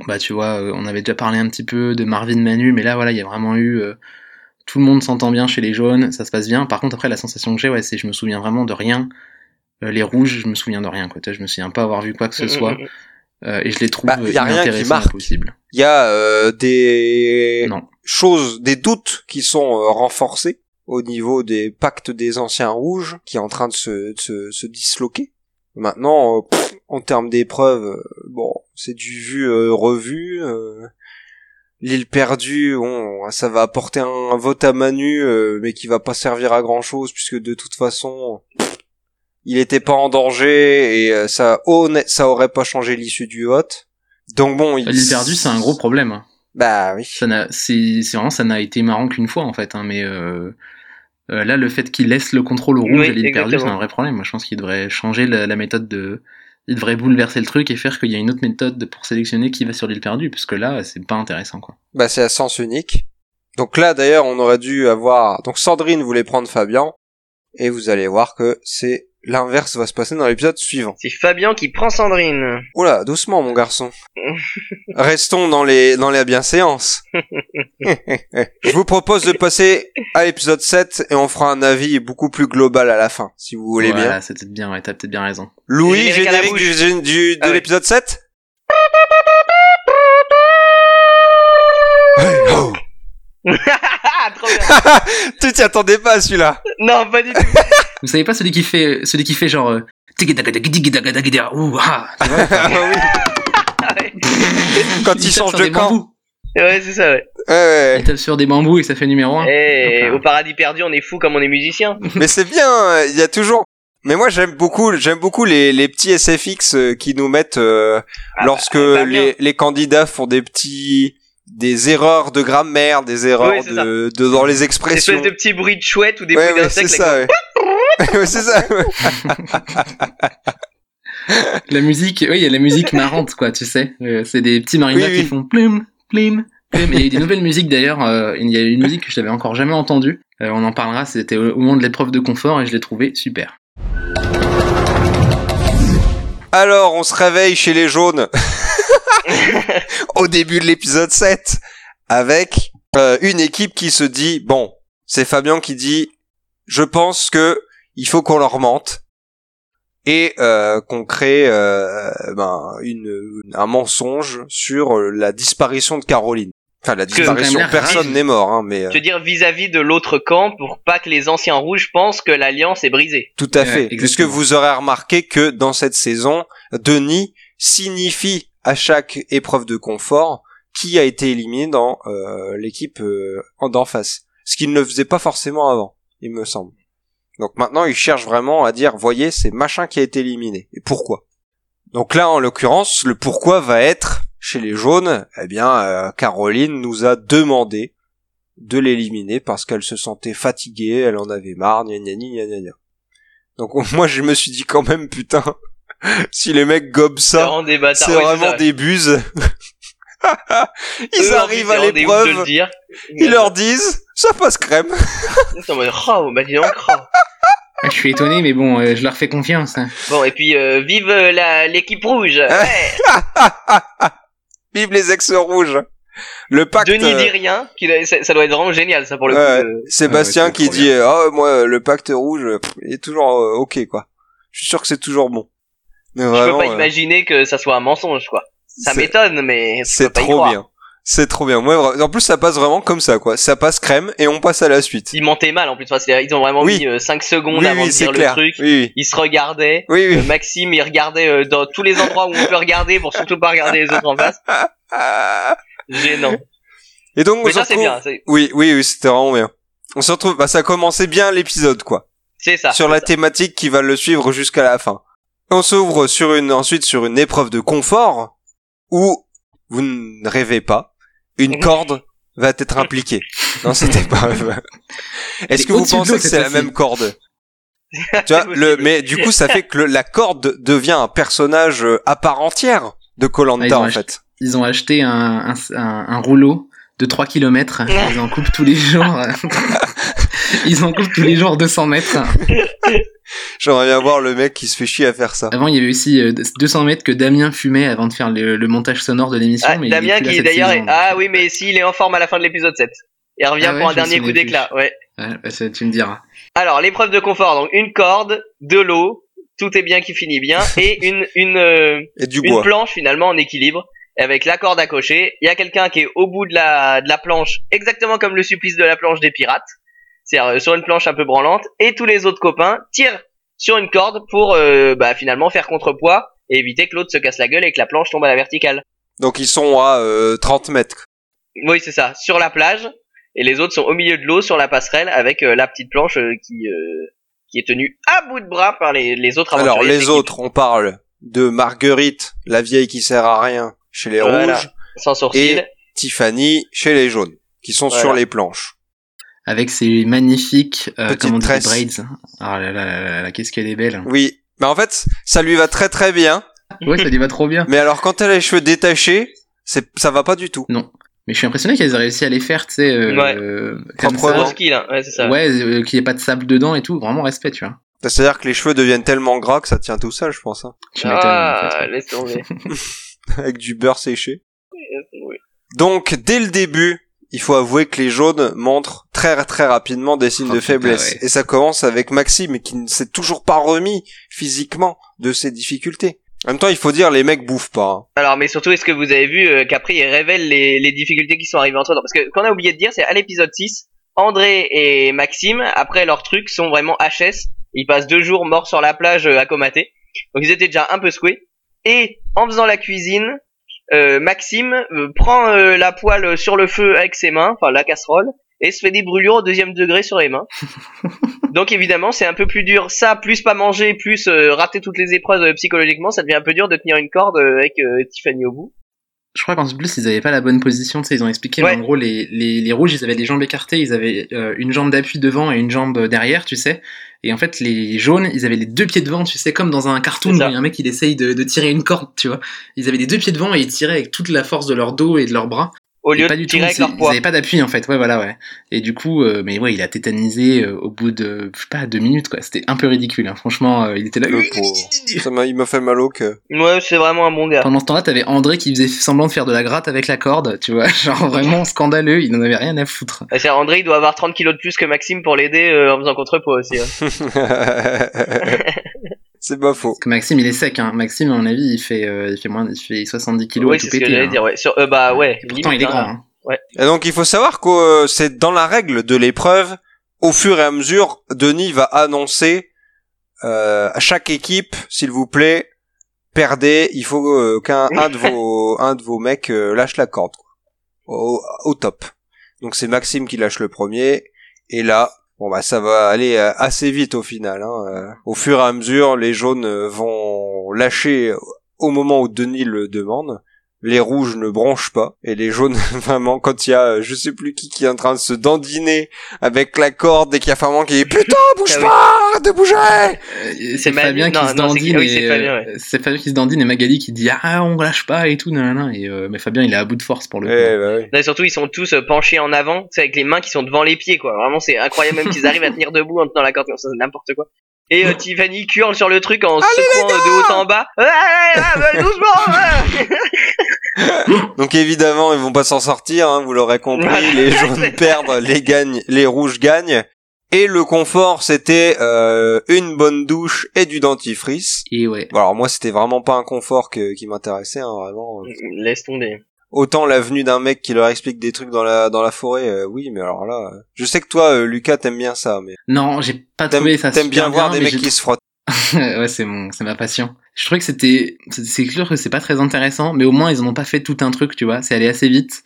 bah tu vois, euh, on avait déjà parlé un petit peu de Marvin Manu, mais là, voilà, il y a vraiment eu... euh, tout le monde s'entend bien chez les jaunes, ça se passe bien. Par contre, après, la sensation que j'ai, ouais, c'est je me souviens vraiment de rien. Euh, les rouges, je me souviens de rien, quoi. Tu vois, Je me souviens pas avoir vu quoi que ce Mm, soit. mm, mm. Euh, et je les trouve Bah, y a rien qui marque. possible. Il y a euh, des Non. choses, des doutes qui sont euh, renforcés au niveau des pactes des anciens rouges qui est en train de se, de se, se disloquer. Maintenant, euh, pff, en termes d'épreuves, euh, bon, c'est du vu euh, revu. euh, L'île perdue, bon, ça va apporter un, vote à Manu, euh, mais qui va pas servir à grand chose puisque de toute façon, il était pas en danger et euh, ça honnête, ça aurait pas changé l'issue du vote. Donc bon, il... L'île perdue, c'est un gros problème. hein. Bah oui. Ça n'a, c'est, c'est vraiment, ça n'a été marrant qu'une fois en fait. Hein, mais euh, euh, là, le fait qu'il laisse le contrôle au rouge Oui, et l'île perdue, c'est un vrai problème. Moi, je pense qu'il devrait changer la, la méthode de. Il devrait bouleverser le truc et faire qu'il y a une autre méthode pour sélectionner qui va sur l'île perdue, parce que là, c'est pas intéressant quoi. Bah c'est à sens unique. Donc là d'ailleurs on aurait dû avoir donc Sandrine voulait prendre Fabien et vous allez voir que c'est l'inverse va se passer dans l'épisode suivant. C'est Fabien qui prend Sandrine. Oula, doucement mon garçon. Restons dans les dans la bienséance. Je vous propose de passer à l'épisode 7 et on fera un avis beaucoup plus global à la fin si vous voulez voilà, bien. c'est peut-être bien, ouais, t'as peut-être bien raison. Louis, Générique du, du- de Ah ouais. l'épisode 7 Hey, ho. Ah, trop bien. Tu t'y attendais pas à celui-là Non, pas du tout. Vous savez pas celui qui fait, celui qui fait genre. euh, ouh, ah, tu vois, Ah Ah ouais. Quand il change de des camp. bambous. Ouais, c'est ça, ouais. Ouais, ouais, Il tape sur des bambous et ça fait numéro 1. Eh, Enfin. au paradis perdu, on est fou comme on est musicien. Mais c'est bien, il y a toujours. Mais moi j'aime beaucoup, j'aime beaucoup les, les petits SFX euh, qui nous mettent euh, Ah, lorsque bah, bien. les, les candidats font des petits des erreurs de grammaire, des erreurs Oui, de, de dans les expressions. Espèce de petits bruits de chouette ou des ouais, bruits ouais, c'est d'insectes. ça. là, Ouais. C'est ça. La musique, oui, il y a la musique marrante, quoi, tu sais. Euh, c'est des petits Oui, oui. qui font plim, plim, plim. Et il y a eu des nouvelles musiques d'ailleurs. euh, il y a une musique que je n'avais encore jamais entendue. Euh, on en parlera, c'était au moment de l'épreuve de confort et je l'ai trouvé super. Alors, on se réveille chez les jaunes au début de l'épisode 7 avec euh, une équipe qui se dit bon, c'est Fabien qui dit je pense que il faut qu'on leur mente et euh, qu'on crée euh, ben, une, un mensonge sur euh, la disparition de Caroline. Enfin, la disparition, personne n'est mort, hein, mais euh, Je veux dire vis-à-vis de l'autre camp pour pas que les anciens rouges pensent que l'alliance est brisée. Tout à Ouais, fait. exactement. Puisque vous aurez remarqué que dans cette saison, Denis signifie à chaque épreuve de confort qui a été éliminé dans euh, l'équipe euh, en- d'en face. Ce qu'il ne faisait pas forcément avant, il me semble. Donc maintenant, il cherche vraiment à dire, voyez, c'est machin qui a été éliminé. Et pourquoi? Donc là, en l'occurrence, le pourquoi va être, chez les jaunes, eh bien, euh, Caroline nous a demandé de l'éliminer parce qu'elle se sentait fatiguée, elle en avait marre, gna gna gna gna gna. Donc moi je me suis dit quand même putain, si les mecs gobent C'est ça, vraiment des bâtards. c'est Ouais, vraiment des buses. Ils Eux, arrivent à le l'épreuve, ils leur disent ça passe crème. Ils oh, bah dis donc, oh. Ouais, Je suis étonné, mais bon, euh, je leur fais confiance. hein. Bon, et puis, euh, vive euh, la- l'équipe rouge. Ah, Ouais. Vive les ex rouges. Le pacte. Denis euh, dit rien. qu'il a- ça, ça doit être vraiment génial, ça, pour le ouais, coup. de- Sébastien Ah ouais, qui dit ah moi le pacte rouge pff, il est toujours euh, ok quoi. Je suis sûr que c'est toujours bon. Mais Je vraiment, peux pas euh, imaginer que ça soit un mensonge, quoi. Ça c'est- m'étonne, mais je C'est peux pas y trop bien. C'est trop bien. Moi, en plus, ça passe vraiment comme ça, quoi. Ça passe crème et on passe à la suite. Ils mentaient mal, en plus. Enfin, ils ont vraiment Oui. mis 5 secondes Oui, avant oui, de dire clair. le truc. Ils se regardaient. Euh, Maxime, il regardait euh, dans tous les endroits où on peut regarder pour surtout pas regarder les autres en face. Gênant. Et donc, on Mais se ça, c'est retrouve- bien. Oui, oui, oui, c'était vraiment bien. On se retrouve. Bah, ça commençait bien l'épisode, quoi. C'est ça. sur la thématique qui va le suivre jusqu'à la fin. On s'ouvre sur une ensuite sur une épreuve de confort où vous ne rêvez pas, une corde va être impliquée. Dans cette épreuve. Est-ce que vous pensez que c'est la même corde? Tu vois, le, mais du coup, ça fait que le- la corde devient un personnage euh, à part entière de Ah, Colanta ont en fait. Ils ont acheté un, un, un- un rouleau de 3 km. Ils en coupent tous les jours. Ils en coupent tous les jours 200 mètres. J'aimerais bien voir le mec qui se fait chier à faire ça. Avant, il y avait aussi euh, 200 mètres que Damien fumait avant de faire le, le montage sonore de l'émission. Ah, mais il est Damien qui d'ailleurs est... Ah oui, mais s'il est en forme à la fin de l'épisode 7. Il revient Ah ouais, pour un dernier coup d'éclat. Ouais. Ouais, bah, ça, tu me diras. Alors, l'épreuve de confort, donc une corde, de l'eau, tout est bien qui finit bien, et une, une, euh, Et du une bois. planche finalement en équilibre, avec la corde à cocher. Il y a quelqu'un qui est au bout de la, de la planche, exactement comme le supplice de la planche des pirates, c'est-à-dire euh, sur une planche un peu branlante, et tous les autres copains tirent sur une corde pour euh, bah, finalement faire contrepoids et éviter que l'autre se casse la gueule et que la planche tombe à la verticale. Donc ils sont à euh, 30 mètres. Oui, c'est ça, sur la plage, et les autres sont au milieu de l'eau sur la passerelle avec euh, la petite planche euh, qui, euh, qui est tenu à bout de bras par les, les autres aventuriers. Alors les autres, on parle de Marguerite, la vieille qui sert à rien chez les Voilà. rouges, Sans et Tiffany chez les jaunes, qui sont Voilà. sur les planches. Avec ses magnifiques, euh, comment on dit, braids. Ah là là là là là, qu'est-ce qu'elle est belle. Oui, mais en fait, ça lui va très très bien. Ouais, ça lui va trop bien. Mais alors quand elle a les cheveux détachés, c'est ça va pas du tout. Mais je suis impressionné qu'elles aient réussi à les faire, tu sais, euh, Ouais. euh, comme ça. skill, hein. Ouais, c'est ça. Ouais, euh, qu'il n'y ait pas de sable dedans et tout. Vraiment respect, tu vois. C'est-à-dire que les cheveux deviennent tellement gras que ça tient tout seul, je pense, hein. Tu m'étonnes, en Ah, fait. laisse tomber. avec du beurre séché. Tomber. Donc dès le début, il faut avouer que les jaunes montrent très très rapidement des signes Oh, de putain, faiblesse. ouais. Et ça commence avec Maxime qui ne s'est toujours pas remis physiquement de ses difficultés. En même temps, il faut dire, les mecs bouffent pas. hein. Alors, mais surtout, est-ce que vous avez vu euh, qu'après, il révèle les, les difficultés qui sont arrivées entre temps? Parce que, qu'on a oublié de dire, c'est à l'épisode 6, André et Maxime, après leurs trucs, sont vraiment HS. Ils passent deux jours morts sur la plage euh, à comater. Donc, ils étaient déjà un peu secoués. Et, en faisant la cuisine, euh, Maxime euh, prend euh, la poêle sur le feu avec ses mains, enfin la casserole, et se fait des brûlures au deuxième degré sur les mains. Donc évidemment, c'est un peu plus dur. Ça, plus pas manger, plus euh, rater toutes les épreuves psychologiquement, ça devient un peu dur de tenir une corde avec euh, Tiffany au bout. Je crois qu'en plus, ils avaient pas la bonne position, tu sais, ils ont expliqué, Ouais. mais en gros, les, les, les rouges, ils avaient les jambes écartées, ils avaient euh, une jambe d'appui devant et une jambe derrière, tu sais. Et en fait, les jaunes, ils avaient les deux pieds devant, tu sais, comme dans un cartoon, où il y a un mec, il essaye de, de tirer une corde, tu vois. Ils avaient les deux pieds devant et ils tiraient avec toute la force de leur dos et de leurs bras. Au lieu pas de du tout, tirer avec c'est- leur ils poids. avaient pas d'appui, en fait, ouais, voilà, ouais. Et du coup, euh, mais ouais, il a tétanisé euh, au bout de, je sais pas, deux minutes, quoi. C'était un peu ridicule, hein. franchement, euh, il était là. Le pauvre. Ça m'a, il m'a fait mal au cœur. Ouais, c'est vraiment un bon gars. Pendant ce temps-là, t'avais André qui faisait semblant de faire de la gratte avec la corde, tu vois, genre vraiment scandaleux, il en avait rien à foutre. C'est André, il doit avoir 30 kilos de plus que Maxime pour l'aider euh, en faisant contrepoids aussi. hein. c'est pas faux. Parce que Maxime, il est sec, hein. Maxime, à mon avis, il fait, euh, il fait moins, il fait 70 kilos et tout c'est ce que pété. j'allais hein. dire, ouais. Sur, euh, bah ouais. Pourtant, limite, il est grand, hein. hein. Et donc, il faut savoir que euh, c'est dans la règle de l'épreuve, au fur et à mesure, Denis va annoncer euh, à chaque équipe, s'il vous plaît, perdez, il faut euh, qu'un un de vos un de vos mecs euh, lâche la corde quoi. Au, au top. Donc c'est Maxime qui lâche le premier et là bon bah ça va aller euh, assez vite au final hein. Euh, Au fur et à mesure, les jaunes euh, vont lâcher au moment où Denis le demande. Les rouges ne bronchent pas et les jaunes vraiment quand il y a euh, je sais plus qui qui est en train de se dandiner avec la corde et qu'il y a Fabien qui dit putain bouge Ah pas arrête de bouger C'est C'est Fabien qui non, se c'est- dandine oui, c'est et, Fabien, c'est Fabien qui se dandine et Magali qui dit ah on lâche pas et tout nanana et euh, mais Fabien il est à bout de force pour le coup. Eh bah oui. Là, surtout, ils sont tous euh, penchés en avant, tu sais, avec les mains qui sont devant les pieds, quoi. Vraiment, c'est incroyable même qu'ils arrivent à tenir debout en tenant la corde comme ça, c'est n'importe quoi. Et euh, Tiffany curle sur le truc en secouant euh, de haut en bas. Ah, ah, ah, ah, doucement. Donc évidemment, ils vont pas s'en sortir, hein, vous l'aurez compris. Les jaunes perdent, les gagnent, les rouges gagnent. Et le confort, c'était euh, une bonne douche et du dentifrice. Et ouais. Bon, alors moi, c'était vraiment pas un confort que- qui m'intéressait, hein, vraiment. Laisse tomber. Autant la venue d'un mec qui leur explique des trucs dans la dans la forêt, euh, oui, mais alors là, euh, je sais que toi, euh, Lucas, t'aimes bien ça, mais Non, j'ai pas trouvé ça t'aimes bien voir des mecs qui se frottent. ouais, c'est mon, c'est ma passion. Je trouvais que c'était, c'est- clair que c'est pas très intéressant, mais au moins ils en ont pas fait tout un truc, tu vois. C'est allé assez vite.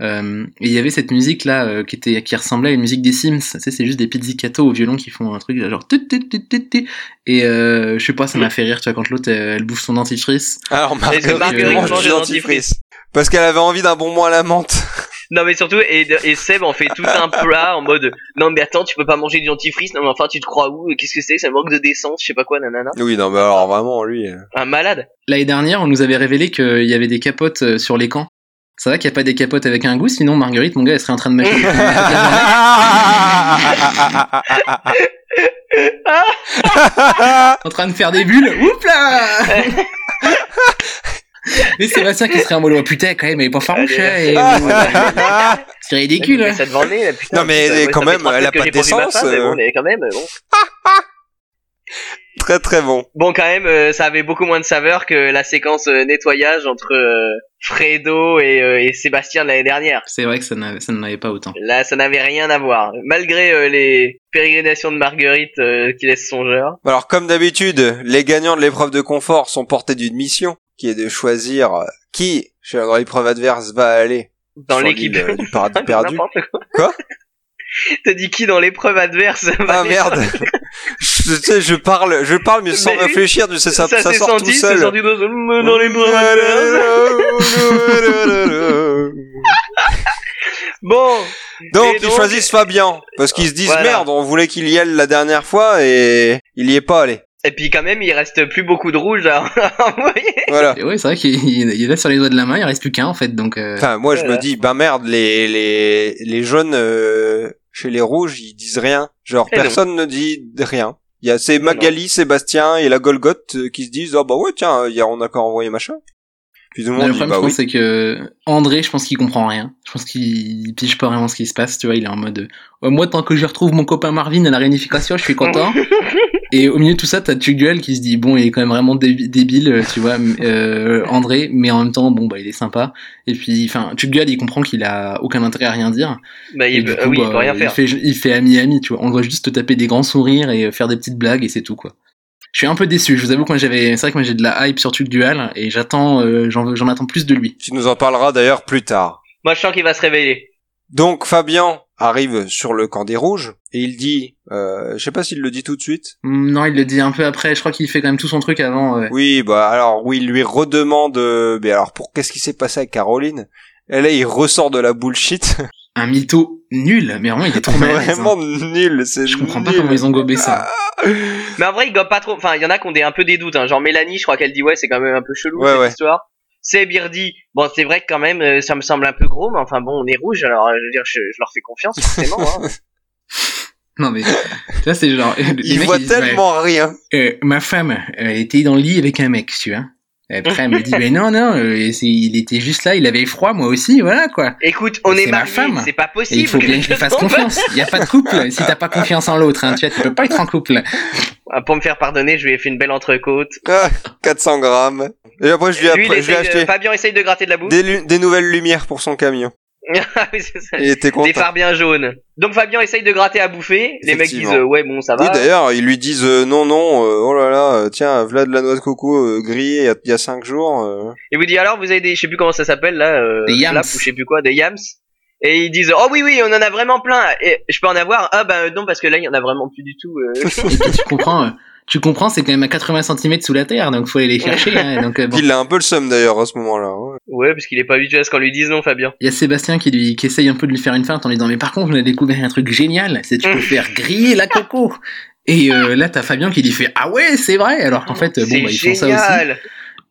Euh, et il y avait cette musique là euh, qui était, qui ressemblait à une musique des Sims. Tu sais, c'est juste des pizzicatos au violon qui font un truc genre tut, tut, tut, tut, tut. et euh, je sais pas, ça m'a fait rire, tu vois, quand l'autre elle, elle bouffe son dentifrice. Alors Marguerite, mange le dentifrice. Parce qu'elle avait envie d'un bonbon à la menthe. Non, mais surtout, et, et Seb en fait tout un plat en mode, non, mais attends, tu peux pas manger du dentifrice, non, mais enfin, tu te crois où? Qu'est-ce que c'est? Ça manque de décence, je sais pas quoi, nanana. Oui, non, mais alors vraiment, lui. euh, Un malade. L'année dernière, on nous avait révélé qu'il y avait des capotes euh, sur les camps. Ça va qu'il n'y a pas des capotes avec un goût, sinon Marguerite, mon gars, elle serait en train de mâcher. en train de faire des bulles. Oups là Et Sébastien qui serait en mode oh, putain quand même elle est pas farouche hein, et, euh, c'est ridicule Mais hein. ça devant le nez, là, putain. Non, mais ouais, quand même, elle a pas que de j'ai vu ma décence, femme, mais euh. bon, mais quand même, bon. très très bon. Bon, quand même, euh, ça avait beaucoup moins de saveur que la séquence euh, nettoyage entre euh, Fredo et, euh, et Sébastien de l'année dernière. c'est vrai que ça n'en avait pas autant Là, ça n'avait rien à voir. Malgré euh, les pérégrinations de Marguerite euh, qui laisse songeur. Alors comme d'habitude, les gagnants de l'épreuve de confort sont portés d'une mission, qui est de choisir qui, dans l'épreuve adverse, va aller Dans l'équipe. l'île, euh, du paradis perdu. N'importe quoi. Quoi? T'as dit qui dans l'épreuve adverse? Ah merde. je, tu sais, je parle, je parle mais sans Mais- réfléchir, tu sais, ça, ça, sort senti, tout seul. sorti dans, dans l'épreuve adverse. Bon, Donc ils choisissent Fabien parce qu'ils se disent Voilà. merde, on voulait qu'il y aille la dernière fois et il y est pas allé. Et puis quand même, il reste plus beaucoup de rouge à envoyer. Voilà. Et ouais, c'est vrai qu'il il est là sur les doigts de la main, il reste plus qu'un en fait, donc. euh, Enfin, moi je Voilà. me dis ben merde, les les les jaunes euh, chez les rouges, ils disent rien. Genre Eh non. personne ne dit rien. Il y a c'est non. Magali, Sébastien et la Golgoth euh, qui se disent oh bah ouais tiens, hier on a qu'à envoyer machin. Puis tout le monde le dit problème, bah je oui. pense, c'est que André, je pense qu'il comprend rien. Je pense qu'il pige pas vraiment ce qui se passe, tu vois. Il est en mode, euh, moi, tant que je retrouve mon copain Marvin à la réunification, je suis content. Et au milieu de tout ça, t'as Tugduel qui se dit, bon, il est quand même vraiment débi- débile, euh, tu vois, euh, André, mais en même temps, bon, bah, il est sympa. Et puis, enfin, Tugduel, il comprend qu'il a aucun intérêt à rien dire. Bah, il, euh, coup, oui, bah, il peut rien faire. fait, il fait ami-ami, tu vois. On le voit juste te taper des grands sourires et faire des petites blagues et c'est tout, quoi. Je suis un peu déçu. Je vous avoue que moi j'avais, c'est vrai que moi j'ai de la hype sur Tugdual et j'attends, euh, j'en attends plus de lui. Tu nous en parleras d'ailleurs plus tard. Moi, je sens qu'il va se réveiller. Donc Fabien arrive sur le camp des rouges et il dit, euh, je sais pas s'il le dit tout de suite. Hmm, Non, il le dit un peu après. Je crois qu'il fait quand même tout son truc avant. ouais. Oui, bah alors oui, il lui redemande, euh, mais alors pour qu'est-ce qui s'est passé avec Caroline? Et là, il ressort de la bullshit. Un mytho nul, mais vraiment il est trop mal. Vraiment nul. C'est Je comprends pas comment ils ont gobé ça. Mais en vrai, il gobe pas trop. Enfin, il y en a qui ont des, un peu des doutes. Hein. Genre Mélanie, je crois qu'elle dit ouais, c'est quand même un peu chelou Ouais, cette ouais. histoire. C'est Birdy. Bon, c'est vrai que quand même, euh, ça me semble un peu gros, mais enfin bon, on est rouge, alors euh, je veux dire, je, je leur fais confiance forcément. Hein. Non mais, tu vois, c'est genre. Il mecs, voit ils disent, tellement rien. euh, ma femme, elle était dans le lit avec un mec, tu vois. Après, elle me dit, mais non, non, euh, il était juste là, il avait froid, moi aussi, voilà quoi. Écoute, on est ma mariés, femme. c'est pas Et possible. il faut bien que je fasse confiance. Il y a pas de couple si t'as pas confiance en l'autre, hein. Tu vois, tu peux pas être en couple. Ah, Pour me faire pardonner, je lui ai fait une belle entrecôte. Ah, 400 grammes. Et après, je lui ai, Lui, il après- je lui ai essaye de- acheté Fabien essaye de gratter de la bouffe. des, lu- des nouvelles lumières pour son camion. Ah oui, c'est ça. Il était Des content. phares bien jaunes. Donc Fabien essaye de gratter à bouffer. Les mecs disent euh, ouais bon ça Oui, va. d'ailleurs, ils lui disent euh, non, non, euh, oh là là, euh, tiens, voilà de la noix de coco euh, grillée il y a- il y a 5 jours. euh. Il vous dit alors vous avez des, je sais plus comment ça s'appelle là, euh, Des yams. ou je sais plus quoi, des yams. Et ils disent oh oui oui on en a vraiment plein. Et je peux en avoir Ah bah non parce que là il y en a vraiment plus du tout. euh. Et tu comprends, euh, tu comprends, c'est quand même à 80 cm sous la terre, donc faut aller les chercher, hein. Donc, euh, bon. Il a un peu le seum d'ailleurs à ce moment-là. ouais. ouais parce qu'il est pas habitué à ce qu'on lui dise non Fabien. Il y a Sébastien qui lui, qui essaye un peu de lui faire une feinte en lui disant, mais par contre, on a découvert un truc génial, c'est que tu peux faire griller la coco. Et euh, là, t'as Fabien qui lui fait, ah ouais, c'est vrai, alors qu'en fait, bon, c'est bah, ils font ça aussi. génial.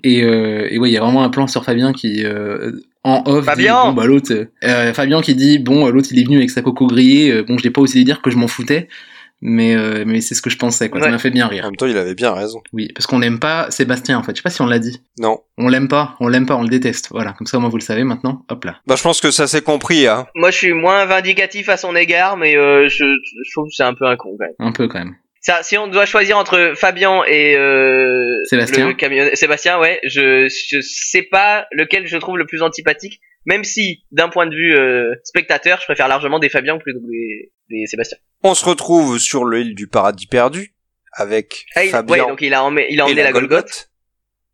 Et, euh, et ouais, il y a vraiment un plan sur Fabien qui, euh, en off, Fabien dit, bon, bah, l'autre, euh, Fabien qui dit, bon, l'autre, il est venu avec sa coco grillée, euh, bon, je l'ai pas osé dire que je m'en foutais, mais, euh, mais c'est ce que je pensais, quoi. Ça Ouais. m'a fait bien En rire. même temps, il avait bien raison. Oui, parce qu'on n'aime pas Sébastien, en fait. Je sais pas si on l'a dit. Non. On l'aime pas, on l'aime pas, on le déteste. Voilà, comme ça, moi, vous le savez maintenant. Hop là. Bah, je pense que ça s'est compris, hein. Moi je suis moins vindicatif à son égard mais euh, je, je trouve que c'est un peu un con quand même. Un peu, quand même. Ça, si on doit choisir entre Fabien et euh, Sébastien. le camion... Sébastien, ouais, je je sais pas lequel je trouve le plus antipathique. Même si, d'un point de vue euh, spectateur, je préfère largement des Fabien plutôt que des, des Sébastien. On se retrouve sur l'île du paradis perdu avec Ah, il, Fabien ouais, donc il a emmené, il a emmené la Golgoth.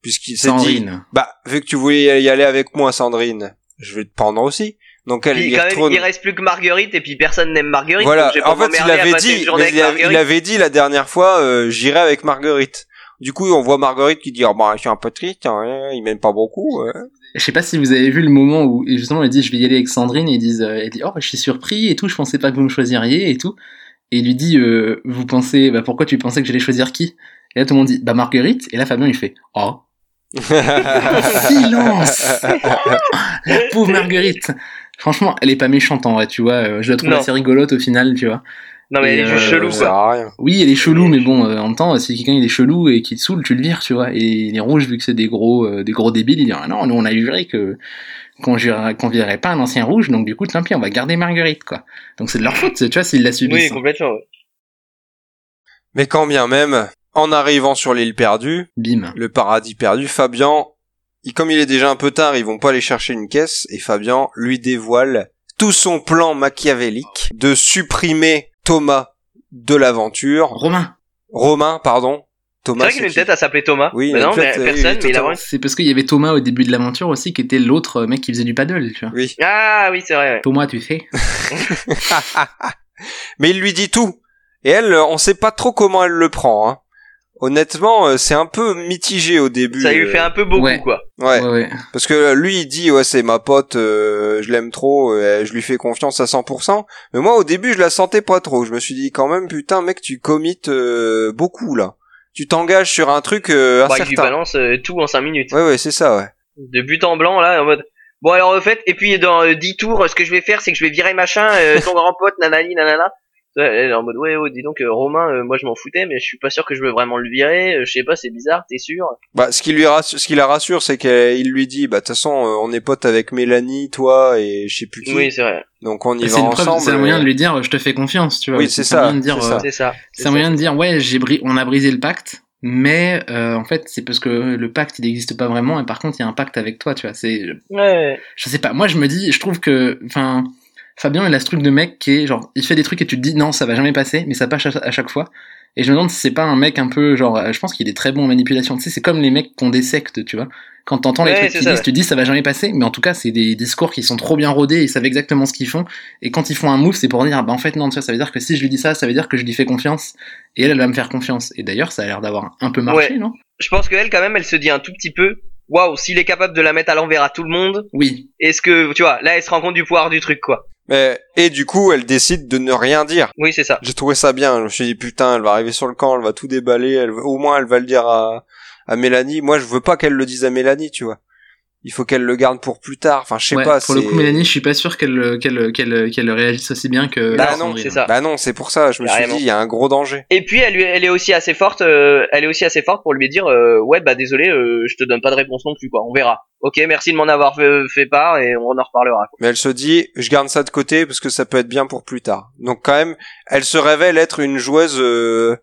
Puisqu'il s'est dit, Sandrine. bah, vu que tu voulais y aller avec moi, Sandrine, je vais te prendre aussi. Donc elle Puis quand même, il reste plus que Marguerite et puis personne n'aime Marguerite. Voilà. donc En fait, il avait dit, mais il, avait, Marguerite. il avait dit la dernière fois, euh, j'irai avec Marguerite. Du coup, on voit Marguerite qui dit, oh, bah, je suis un peu triste, hein, il m'aime pas beaucoup. ouais. Je sais pas si vous avez vu le moment où justement elle dit je vais y aller avec Sandrine et ils disent euh, elle dit oh je suis surpris et tout je pensais pas que vous me choisiriez et tout et il lui dit euh, vous pensez bah pourquoi tu pensais que j'allais choisir qui? Et là tout le monde dit bah Marguerite et là Fabien il fait oh silence la pauvre Marguerite franchement elle est pas méchante en vrai tu vois euh, je la trouve Non. assez rigolote au final tu vois Non mais elle est juste euh, chelou Ça quoi. sert à rien. oui elle est chelou mais bon euh, en même temps si quelqu'un il est chelou et qu'il te saoule tu le vires tu vois et les rouges vu que c'est des gros euh, des gros débiles ils disent ah non nous on a juré que qu'on jurerait- qu'on virerait pas un ancien rouge donc du coup tant pis on va garder Marguerite quoi donc c'est de leur faute tu vois s'ils la Oui, subissent complètement. ouais. Mais quand bien même, en arrivant sur l'île perdue, bim le paradis perdu, Fabien, il- comme il est déjà un peu tard, ils vont pas aller chercher une caisse, et Fabien lui dévoile tout son plan machiavélique de supprimer Thomas de l'aventure, Romain Romain, pardon, C'est Thomas. vrai qu'il a une tête à s'appeler Thomas. Oui, mais il a non, mais tête, euh, personne, oui, mais il a c'est parce qu'il y avait Thomas au début de l'aventure aussi qui était l'autre mec qui faisait du paddle tu vois Oui. Ah oui, c'est vrai. ouais. Thomas tu sais Mais il lui dit tout. Et elle, on sait pas trop comment elle le prend. Hein. Honnêtement, euh, c'est un peu mitigé au début. Ça lui euh, fait un peu beaucoup, Ouais. quoi. Ouais. Ouais, ouais. Parce que lui, il dit, ouais, c'est ma pote, euh, je l'aime trop, euh, je lui fais confiance à 100%. Mais moi, au début, je la sentais pas trop. Je me suis dit, quand même, putain, mec, tu commites euh, beaucoup, là. Tu t'engages sur un truc euh, Bah, il lui incertain. balance euh, tout en 5 minutes. Ouais, ouais, c'est ça, ouais. De but en blanc, là, en mode. Bon, alors, au fait, et puis dans euh, 10 tours, euh, ce que je vais faire, c'est que je vais virer machin, euh, ton grand pote, nanani, nanana. Ouais, Elle est en mode, ouais, oh, dis donc, euh, Romain, euh, moi je m'en foutais, mais je suis pas sûr que je veux vraiment le virer, euh, je sais pas, c'est bizarre, t'es sûr? Bah, ce qui lui rassure, ce qui la rassure, c'est qu'il lui dit, bah, de toute façon, euh, on est potes avec Mélanie, toi, et je sais plus qui. Oui, c'est vrai, Donc on y va C'est une preuve, ensemble. c'est un moyen de lui dire, je te fais confiance, tu vois. Oui, c'est ça, moyen de dire, c'est ça. euh, c'est ça. C'est un moyen de dire, ouais, j'ai bri- on a brisé le pacte, mais euh, en fait, c'est parce que le pacte, il n'existe pas vraiment, et par contre, il y a un pacte avec toi, tu vois. C'est, Ouais, je sais pas. Moi, je me dis, je trouve que, enfin, Fabien, il a ce truc de mec qui est genre, il fait des trucs et tu te dis, non, ça va jamais passer, mais ça passe à, chaque fois. Et je me demande si c'est pas un mec un peu, genre, euh, je pense qu'il est très bon en manipulation. Tu sais, c'est comme les mecs des sectes, tu vois. Quand t'entends les trucs qu'ils ça, disent, ouais. tu te dis, ça va jamais passer, mais en tout cas, c'est des discours qui sont trop bien rodés, ils savent exactement ce qu'ils font. Et quand ils font un move, c'est pour dire, bah en fait, non, tu vois, ça veut dire que si je lui dis ça, ça veut dire que je lui fais confiance, et elle, elle va me faire confiance. Et d'ailleurs, ça a l'air d'avoir un peu marché, Ouais. non? Je pense qu'elle, quand même, elle se dit un tout petit peu, waouh, s'il est capable de la mettre à l'envers à tout le monde, Oui. est-ce que, tu vois, là, elle se rend compte du pouvoir du truc, quoi. Mais, et du coup, elle décide de ne rien dire. Oui, c'est ça. J'ai trouvé ça bien. Je me suis dit, putain, elle va arriver sur le camp, elle va tout déballer, elle, va- au moins elle va le dire à, à Mélanie. Moi, je veux pas qu'elle le dise à Mélanie, tu vois. Il faut qu'elle le garde pour plus tard. Enfin, je sais Ouais, pas. pour le coup, Mélanie, je suis pas sûr qu'elle qu'elle qu'elle qu'elle réagisse aussi bien que Bah non, c'est ça. Bah non, c'est pour ça. Je me suis dit, il y a un gros danger. Et puis elle, lui- elle est aussi assez forte, euh, elle est aussi assez forte pour lui dire, euh, ouais bah désolé, euh, je te donne pas de réponse non plus quoi, on verra. Ok, merci de m'en avoir fait, fait part et on en reparlera. quoi. Mais elle se dit, je garde ça de côté parce que ça peut être bien pour plus tard. Donc quand même, elle se révèle être une joueuse euh,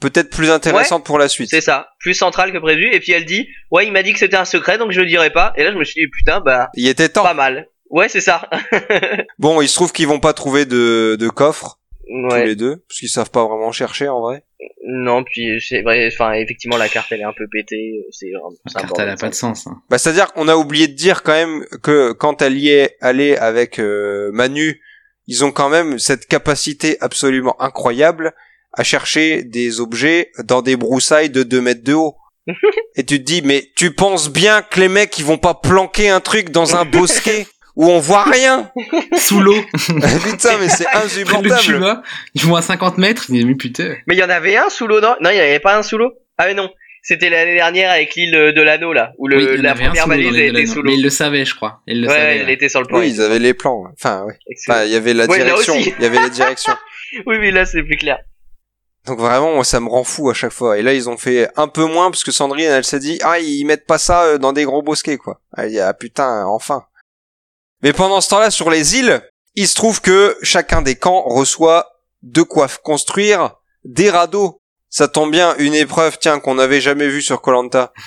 peut-être plus intéressante pour la suite. C'est ça, plus central que prévu. Et puis elle dit, ouais il m'a dit que c'était un secret donc je le dirai pas. Et là je me suis dit putain bah Il était temps. pas mal. Ouais c'est ça. Bon, il se trouve qu'ils vont pas trouver de, de coffre tous ouais. les deux parce qu'ils savent pas vraiment chercher en vrai. Non puis c'est vrai, enfin effectivement la carte elle est un peu pétée. C'est c'est La carte, elle a pas de sens. hein. Bah, c'est-à-dire qu'on a oublié de dire quand même que quand elle y est allée avec euh, Manu, ils ont quand même cette capacité absolument incroyable à chercher des objets dans des broussailles de 2 mètres de haut. Et tu te dis, mais tu penses bien que les mecs, ils vont pas planquer un truc dans un bosquet où on voit rien Sous l'eau, Putain, mais c'est insupportable Tuva, ils vont à 50 mètres, mais putain. Mais il y en avait un sous l'eau non? Non il y avait pas un sous l'eau? Ah mais non. C'était l'année dernière avec l'île de l'anneau là, où le, Oui, il la première valise était sous l'eau. Mais ils le savaient, je crois. Ils le Ouais, savaient. ouais. était sur le plan. Oui, ils avaient les plans. Enfin, ouais. Enfin, il y avait la Ouais, direction. Il y avait la direction. Oui, mais là, c'est plus clair. Donc vraiment, moi, ça me rend fou à chaque fois. Et là, ils ont fait un peu moins parce que Sandrine, elle s'est dit, ah, ils mettent pas ça euh, dans des gros bosquets, quoi. Elle dit, ah putain, enfin. Mais pendant ce temps-là, sur les îles, il se trouve que chacun des camps reçoit de quoi construire des radeaux. Ça tombe bien, une épreuve, tiens, qu'on n'avait jamais vue sur Colanta.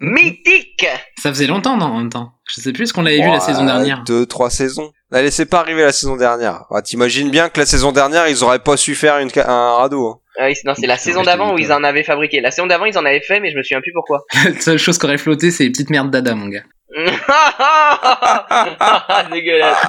Mythique Ça faisait longtemps, non, en même temps. Je sais plus ce qu'on avait vu la saison dernière. Deux, trois saisons. Allez, c'est pas arrivé la saison dernière. Ah, T'imagines bien que la saison dernière, ils auraient pas su faire une, un radeau. hein. ah oui, non, c'est la saison d'avant où ils en avaient fabriqué. La saison d'avant, ils en avaient fait, mais je me souviens plus pourquoi. La seule chose qui aurait flotté, c'est les petites merdes d'Ada, mon gars. Dégueulasse.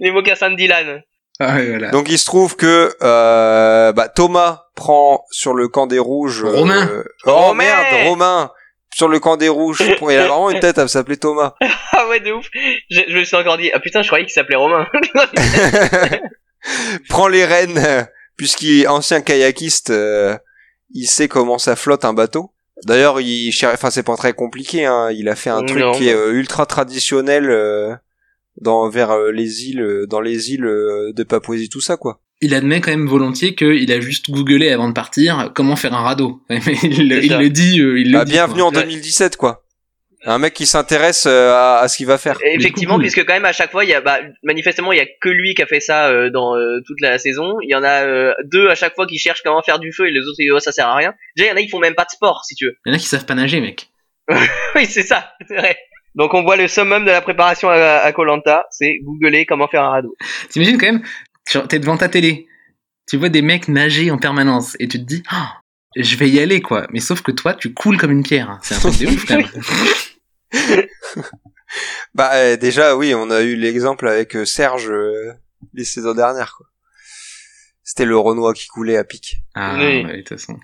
Les mocassins de Dylan. Ah ouais, voilà. Donc il se trouve que euh, bah, Thomas prend sur le camp des rouges. euh, Romain. oh Romain. merde, Romain sur le camp des rouges. Il a vraiment une tête à s'appeler Thomas. Ah ouais, de ouf. Je, je me suis encore dit, ah putain, je croyais qu'il s'appelait Romain. prend les rênes puisqu'il est ancien kayakiste. euh, il sait comment ça flotte un bateau. D'ailleurs, il, enfin c'est pas très compliqué. Hein, il a fait un truc Non. qui est euh, ultra traditionnel euh, dans vers euh, les îles, euh, dans les îles euh, de Papouasie, tout ça quoi. Il admet quand même volontiers qu'il a juste googlé avant de partir comment faire un radeau. Mais il, le dit, euh, il le Bah, dit, bienvenue quoi. en 2017 quoi. Un mec qui s'intéresse euh, à, à ce qu'il va faire. Et Effectivement, puisque quand même à chaque fois, il y a, bah, manifestement, il y a que lui qui a fait ça euh, dans euh, toute la saison. Il y en a euh, deux à chaque fois qui cherchent comment faire du feu et les autres ils disent oh, ça sert à rien. Déjà, il y en a qui font même pas de sport, si tu veux. Il y en a qui savent pas nager, mec. oui, c'est ça, c'est vrai. Donc on voit le summum de la préparation à Colanta, c'est googler comment faire un radeau. T'imagines quand même, tu- t'es devant ta télé, tu vois des mecs nager en permanence et tu te dis, Ah, je vais y aller quoi. Mais sauf que toi, tu coules comme une pierre. hein. C'est un truc de ouf quand même. Bah euh, déjà oui, on a eu l'exemple avec euh, Serge euh, les saisons dernières quoi. C'était le Renoir qui coulait à pic. Ah, Oui. de toute façon.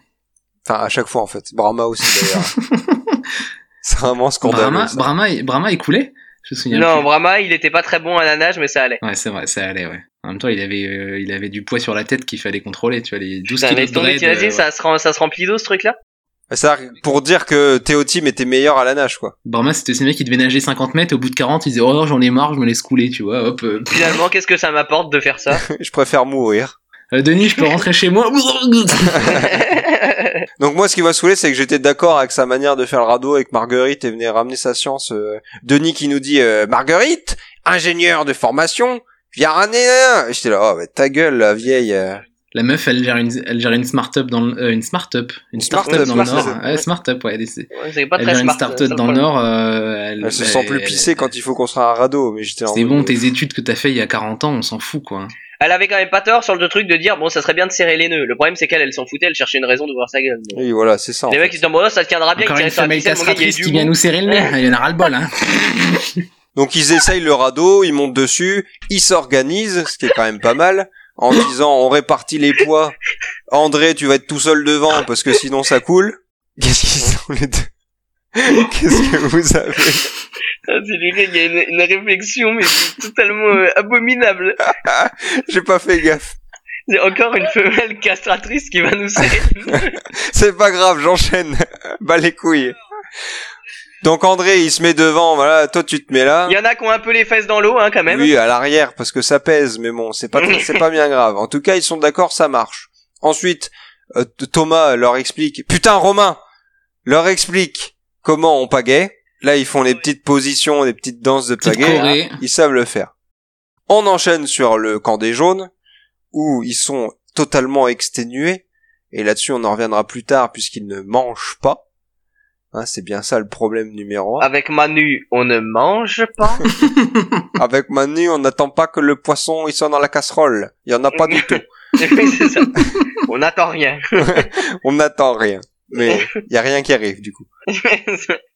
Enfin à chaque fois en fait. Brahma aussi d'ailleurs. C'est vraiment scandaleux. Brahma, ça. Brahma, il- Brahma, il coulait? Je me souviens Non, plus. Brahma, il était pas très bon à la nage, mais ça allait. Ouais, c'est vrai, ça allait, ouais. En même temps, il avait, euh, il avait du poids sur la tête qu'il fallait contrôler, tu vois, les 12 Putain, kilos de euh, ça, se rem- ça se remplit d'eau ce truc-là? Ça pour dire que Théo Team était meilleur à la nage quoi. Brahma, c'était ces mecs qui devaient nager 50 mètres, et au bout de 40, ils disaient, oh non, j'en ai marre, je me laisse couler, tu vois, hop. euh, Finalement, qu'est-ce que ça m'apporte de faire ça? Je préfère mourir. euh, Denis, je peux rentrer chez moi Donc moi ce qui m'a saoulé c'est que j'étais d'accord avec sa manière de faire le radeau avec Marguerite et venait ramener sa science. euh, Denis qui nous dit euh, Marguerite, ingénieur de formation, viens ramener un. Et J'étais là, oh mais ta gueule la vieille. Euh. La meuf, elle gère une, elle gère une start-up dans le, euh, une start-up, une Start-up, dans le. Nord. Ouais, start-up, ouais. c'est- Ouais, pas Elle gère une smart. start-up dans le Nord, euh, elle, Elle se bah, sent plus elle- pissée quand il faut construire un radeau. Mais j'étais C'est bon, euh, tes études que t'as fait il y a 40 ans, on s'en fout, quoi. Elle avait quand même pas tort sur le truc de dire, bon, ça serait bien de serrer les nœuds. Le problème, c'est qu'elle, elle s'en foutait, elle cherchait une raison d'ouvrir sa gueule. Mais- Oui voilà c'est ça. Les mecs, ils se disent, bon, ça tiendra bien, Encore une femelle castratrice qui vient nous serrer le nez, il y en a ras le bol, hein. Donc ils essayent le radeau, ils montent dessus, ils s'organisent, ce qui est quand même pas mal, en disant on répartit les poids. André, tu vas être tout seul devant parce que sinon ça coule. Qu'est-ce qu'ils sont les deux? Qu'est-ce que vous avez? Ah, c'est lui, il y a une, une réflexion, mais totalement euh, abominable. J'ai pas fait gaffe. C'est encore une femelle castratrice qui va nous serrer. C'est pas grave, j'enchaîne. Bah les couilles. Donc André, il se met devant, voilà, toi tu te mets là. Il y en a qui ont un peu les fesses dans l'eau, hein, quand même. Oui, à l'arrière parce que ça pèse, mais bon, c'est pas c'est pas bien grave. En tout cas, ils sont d'accord, ça marche. Ensuite, euh, Thomas leur explique. Putain, Romain, leur explique comment on pagaie. Là, ils font les petites positions, les petites danses de pagaie. Ils savent le faire. On enchaîne sur le camp des jaunes où ils sont totalement exténués. Et là-dessus, on en reviendra plus tard puisqu'ils ne mangent pas. Hein, c'est bien ça le problème numéro un. Avec Manu, on ne mange pas. Avec Manu, on n'attend pas que le poisson il soit dans la casserole. Il y en a pas du tout. Oui, c'est ça. On n'attend rien. On n'attend rien. Mais il y a rien qui arrive du coup.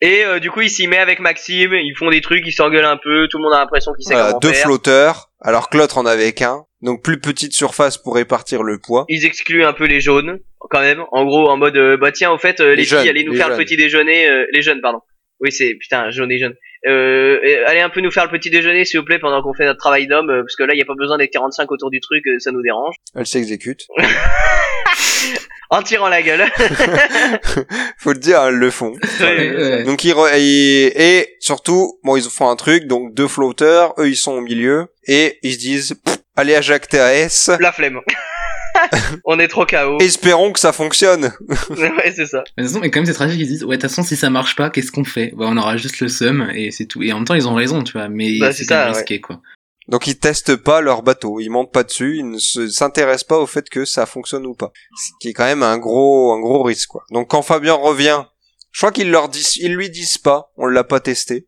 Et euh, du coup, il s'y met avec Maxime, ils font des trucs, ils s'engueulent un peu, tout le monde a l'impression qu'il sait Voilà, comment deux faire. flotteurs, alors que l'autre en avait qu'un. Donc plus petite surface pour répartir le poids. Ils excluent un peu les jaunes, quand même. En gros, en mode, euh, bah tiens, au fait, euh, les, Les jeunes, filles, allez nous faire le petit déjeuner, euh, les jeunes, pardon. Oui, c'est putain, jaune et jeune. Euh, allez un peu nous faire le petit déjeuner, s'il vous plaît, pendant qu'on fait notre travail d'homme, euh, parce que là, il y a pas besoin d'être 45 autour du truc, euh, ça nous dérange. Elle s'exécute. En tirant la gueule. Faut le dire, elles le font. Ouais, ouais. Donc ils re- et, et surtout, bon, ils font un truc. Donc deux flotteurs, eux ils sont au milieu et ils se disent, allez à Jacques TAS. la flemme. On est trop KO. Espérons que ça fonctionne. ouais, c'est ça. Mais de toute façon, mais quand même, c'est tragique. Ils se disent, ouais, de toute façon, si ça marche pas, qu'est-ce qu'on fait? Bah, On aura juste le seum et c'est tout. Et en même temps, ils ont raison, tu vois. Mais Bah, c'est ça, risqué, quoi. Donc ils testent pas leur bateau, ils montent pas dessus, ils ne se- s'intéressent pas au fait que ça fonctionne ou pas. Ce qui est quand même un gros un gros risque quoi. Donc quand Fabien revient, je crois qu'ils leur disent ils lui disent pas, on l'a pas testé.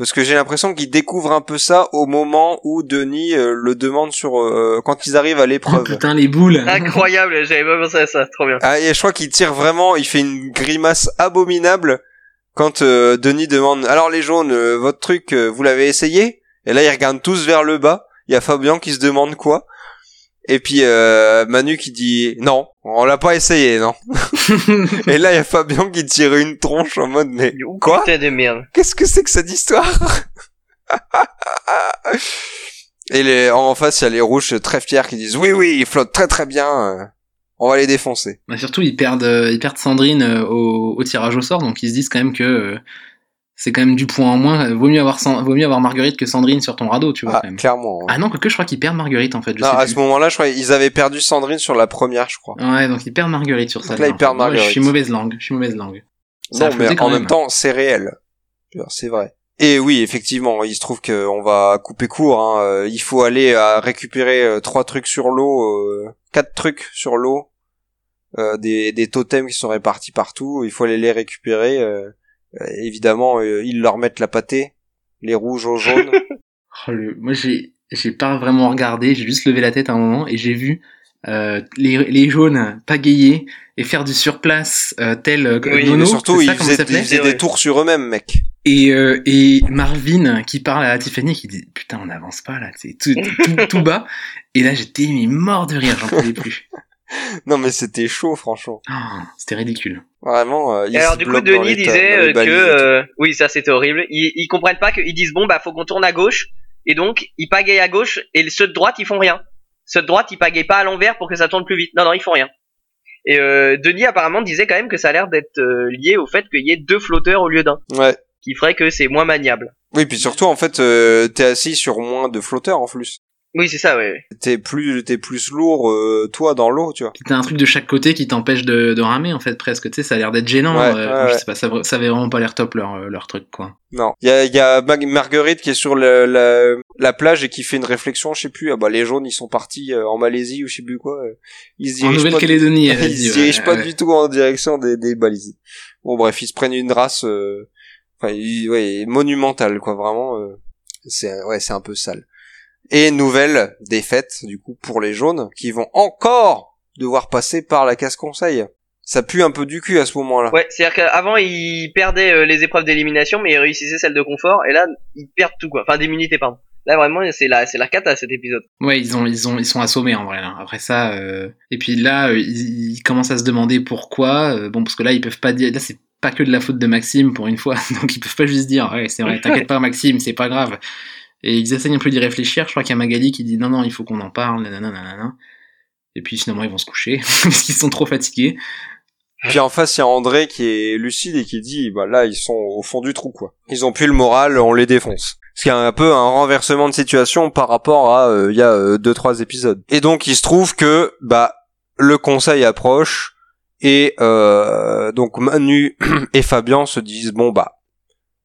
Parce que j'ai l'impression qu'ils découvrent un peu ça au moment où Denis euh, le demande sur euh, quand ils arrivent à Oh l'épreuve. putain, les boules Incroyable, j'avais pas pensé à ça, trop bien. Ah, et je crois qu'il tire vraiment, il fait une grimace abominable quand euh, Denis demande Alors les jaunes, euh, votre truc, euh, vous l'avez essayé? Et là, ils regardent tous vers le bas. Il y a Fabien qui se demande quoi. Et puis euh, Manu qui dit Non, on l'a pas essayé, non. et là, il y a Fabien qui tire une tronche en mode Mais quoi de merde. Qu'est-ce que c'est que cette histoire Et les, en face, il y a les rouges très fiers qui disent Oui, oui, ils flottent très très bien. euh, On va les défoncer. Bah, surtout, ils perdent, euh, ils perdent Sandrine euh, au, au tirage au sort, donc ils se disent quand même que euh, c'est quand même du point en moins. Euh, Vaut mieux avoir, vaut mieux avoir Marguerite que Sandrine sur ton radeau, tu vois. Ah, quand même. clairement. Ah non, que je crois qu'ils perdent Marguerite en fait. Je Non, sais à plus. ce moment-là, je crois ils avaient perdu Sandrine sur la première, je crois. Ouais, donc ils perdent Marguerite sur ça. Là, ils perdent Moi, Je Marguerite. suis mauvaise langue. Je suis mauvaise langue. Ça non, mais en même même. temps, c'est réel. C'est vrai. Et oui, effectivement, il se trouve qu'on va couper court. Hein. Euh, Il faut aller à récupérer euh, trois trucs sur l'eau, quatre trucs sur l'eau, des, des totems qui sont répartis partout. Il faut aller les récupérer. Euh. Évidemment, euh, ils leur mettent la pâtée, les rouges aux jaunes. Oh, le- Moi, j'ai, j'ai pas vraiment regardé. J'ai juste levé la tête à un moment et j'ai vu euh, les, les jaunes pagayer et faire du surplace euh, tel euh, Oui, Nono. Mais surtout, ça, ils faisaient, ça s'appelait ils faisaient Ouais. des tours sur eux-mêmes, mec. Et, euh, et Marvin qui parle à Tiffany qui dit putain on n'avance pas là, c'est tout, tout, tout bas. Et là j'étais mais mort de rire, j'en pouvais plus. Non mais c'était chaud franchement. Oh, c'était ridicule. Vraiment. euh, ils alors du coup, Denis disait euh, que euh, oui, ça c'était horrible. Ils, ils comprennent pas qu'ils disent bon bah faut qu'on tourne à gauche et donc ils pagayent à gauche et ceux de droite ils font rien. Ceux de droite ils pagayent pas à l'envers pour que ça tourne plus vite. Non non ils font rien. Et euh, Denis apparemment disait quand même que ça a l'air d'être euh, lié au fait qu'il y ait deux flotteurs au lieu d'un, Ouais. qui ferait que c'est moins maniable. Oui, puis surtout en fait, euh, t'es assis sur moins de flotteurs en plus. Oui c'est ça ouais. T'es plus, t'es plus lourd euh, toi dans l'eau, tu vois. T'as un truc de chaque côté qui t'empêche de, de ramer en fait presque. Tu sais, ça a l'air d'être gênant. Ouais, euh, ouais, je ouais. sais pas, ça, ça avait vraiment pas l'air top leur, euh, leur truc quoi. Non. Il y a, y a Marguerite qui est sur le- la, la plage et qui fait une réflexion, je sais plus. Ah bah les jaunes ils sont partis euh, en Malaisie ou je sais plus quoi. Ils se En dirigent pas. du- Nouvelle-Calédonie, elle a ils dit, se ouais, dirigent pas ouais. du tout en direction des, des balises. Bon bref, ils se prennent une race, euh, enfin, ils- ouais, monumentale quoi, vraiment. euh, c'est ouais, c'est un peu sale. Et nouvelle défaite du coup pour les jaunes qui vont encore devoir passer par la casse conseil. Ça pue un peu du cul à ce moment-là. Ouais, c'est-à-dire qu'avant ils perdaient euh, les épreuves d'élimination, mais ils réussissaient celles de confort, et là ils perdent tout quoi. Enfin d'immunité pardon. Là vraiment c'est la c'est la cata cet épisode. Ouais, ils ont, ils ont, ils sont assommés en vrai. Là. Après ça, euh... et puis là, euh, ils, ils commencent à se demander pourquoi. euh, bon, parce que là, ils peuvent pas dire. Là, c'est pas que de la faute de Maxime pour une fois, donc ils peuvent pas juste dire, ouais, c'est vrai, t'inquiète pas, Maxime, c'est pas grave. Et ils essayent un peu d'y réfléchir. Je crois qu'il y a Magali qui dit non, non, il faut qu'on en parle, nanana, nanana. Et puis finalement, ils vont se coucher parce qu'ils sont trop fatigués. Puis en face, il y a André qui est lucide et qui dit, bah là, ils sont au fond du trou, quoi. Ils ont plus le moral, on les défonce. Ce qui est un peu un renversement de situation par rapport à euh, il y a euh, deux trois épisodes. Et donc, il se trouve que bah le conseil approche et euh, donc Manu et Fabien se disent bon bah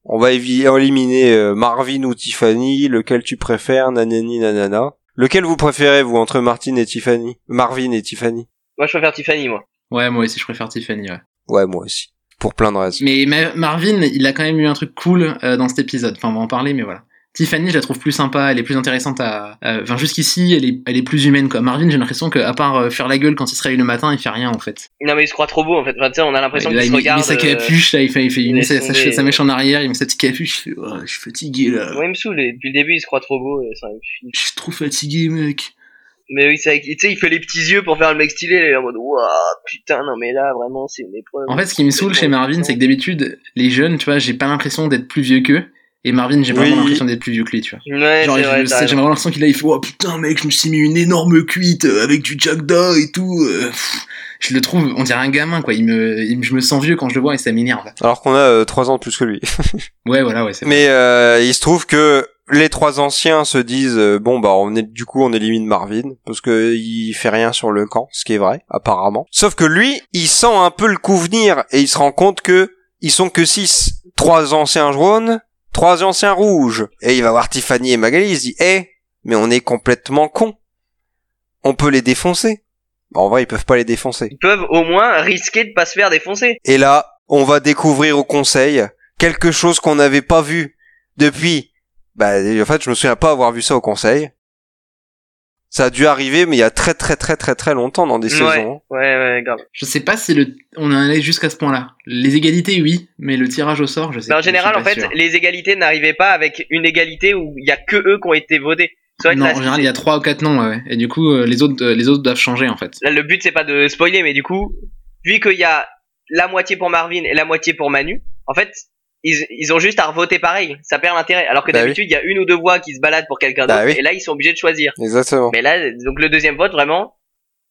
on va éliminer euh, Marvin ou Tiffany, lequel tu préfères, nanani nanana. Lequel vous préférez vous entre Martine et Tiffany? Marvin et Tiffany Moi je préfère Tiffany moi. Ouais, moi aussi, je préfère Tiffany. Ouais. Ouais, moi aussi. Pour plein de raisons. Mais Ma- Marvin, il a quand même eu un truc cool euh, dans cet épisode. Enfin, on va en parler, mais voilà. Tiffany, je la trouve plus sympa, elle est plus intéressante à. Enfin, jusqu'ici, elle est, elle est plus humaine, quoi. Marvin, j'ai l'impression qu'à part euh, faire la gueule quand il se réveille le matin, il fait rien, en fait. Non mais il se croit trop beau en fait. Enfin, tu sais, on a l'impression qu'il il, se met- il regarde. met sa euh, capuche, là, il fait, il fait, il il met sa, mèche en arrière, il met sa petite capuche, il fait, oh, je suis fatigué, là. Ouais, il me saoule. et Depuis le début, il se croit trop beau. ça. Je suis trop fatigué, mec. Mais oui, c'est Tu sais, il fait les petits yeux pour faire le mec stylé. Il est en mode, waouh, putain, non mais là, vraiment, c'est une épreuve. En fait, ce qui me saoule chez Marvin, c'est que d'habitude, les jeunes, tu vois, j'ai pas l'impression d'être plus vieux qu'eux. Et Marvin, j'ai vraiment Oui. l'impression d'être plus vieux que lui, tu vois. Ouais, Genre, j'ai vraiment l'impression qu'il a, il fait, oh putain, mec, je me suis mis une énorme cuite euh, avec du Jackda et tout. euh, pff. je le trouve, on dirait un gamin, quoi. Il me, il me- je me sens vieux quand je le vois et ça m'énerve. Alors qu'on a euh, trois ans de plus que lui. Ouais, voilà, ouais, c'est vrai. Mais euh, il se trouve que les trois anciens se disent euh, bon bah on est du coup on élimine Marvin parce que il fait rien sur le camp, ce qui est vrai apparemment. Sauf que lui, il sent un peu le coup venir et il se rend compte que ils sont que six, trois anciens jaunes, trois anciens rouges. Et il va voir Tiffany et Magali, il se dit eh mais on est complètement cons. On peut les défoncer. Bah, en vrai, ils peuvent pas les défoncer. Ils peuvent au moins risquer de pas se faire défoncer. Et là, on va découvrir au conseil quelque chose qu'on n'avait pas vu depuis. Bah, en fait, je me souviens pas avoir vu ça au conseil. Ça a dû arriver, mais il y a très très très très très longtemps dans des Ouais, saisons. ouais, ouais, grave. Je sais pas si le, on en allait jusqu'à ce point-là. Les égalités, oui, mais le tirage au sort, je sais Mais en général, pas en fait, sûr. les égalités n'arrivaient pas avec une égalité où il y a que eux qui ont été votés. Non, en général, il y a trois ou quatre noms, ouais, ouais. Et du coup, euh, les autres, euh, les autres doivent changer, en fait. Là, le but c'est pas de spoiler, mais du coup, vu qu'il y a la moitié pour Marvin et la moitié pour Manu, en fait, ils, ils ont juste à revoter pareil. Ça perd l'intérêt. Alors que Bah d'habitude, il y a une ou deux voix qui se baladent pour quelqu'un Bah d'autre, oui. et là, ils sont obligés de choisir. Exactement. Mais là, donc le deuxième vote, vraiment,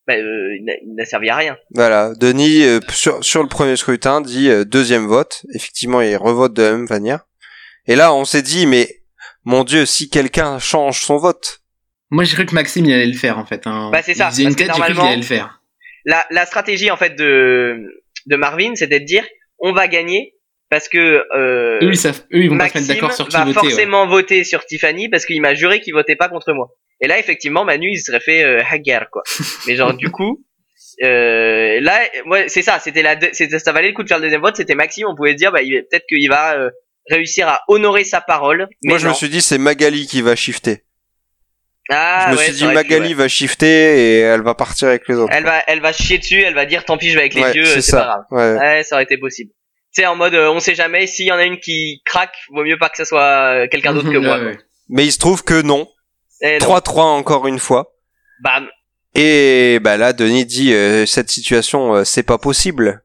bah, euh, il n'a- servi à rien. Voilà. Denis, euh, sur, sur le premier scrutin, dit euh, deuxième vote. Effectivement, il revote de la même manière. Et là, on s'est dit, mais mon Dieu, si quelqu'un change son vote, Moi, j'ai cru que Maxime, il allait le faire, en fait. Hein. Bah, c'est ça, Il une tête, j'ai cru qu'il normalement- allait le faire. La, la stratégie en fait de de Marvin, c'était de dire, on va gagner parce que euh, Eux, ils savent, eux, ils vont pas se mettre d'accord sur qui va voter. ouais. forcément voter sur Tiffany parce qu'il m'a juré qu'il votait pas contre moi. Et là, effectivement, Manu, il se serait fait euh, hagar, quoi. Mais genre, du coup, euh, là, ouais, c'est ça. C'était la, c'était, ça valait le coup de faire le deuxième vote. C'était Maxime. On pouvait se dire, bah, peut-être qu'il va euh, réussir à honorer sa parole. Mais moi je me suis dit, c'est Magali qui va shifter. Ah, je me ouais, suis dit, pu, Magali ouais. va shifter et elle va partir avec les autres. Elle va, elle va chier dessus. Elle va dire, tant pis, je vais avec les Ouais, vieux. c'est pas grave. Ouais. Ouais, ça aurait été possible. Sais, en mode, euh, on sait jamais, s'il y en a une qui craque, vaut mieux pas que ça soit euh, quelqu'un d'autre que moi. Ouais, ouais. Mais il se trouve que non. Et non. 3-3 encore une fois. Bam. Et bah là, Denis dit euh, cette situation, euh, c'est pas possible.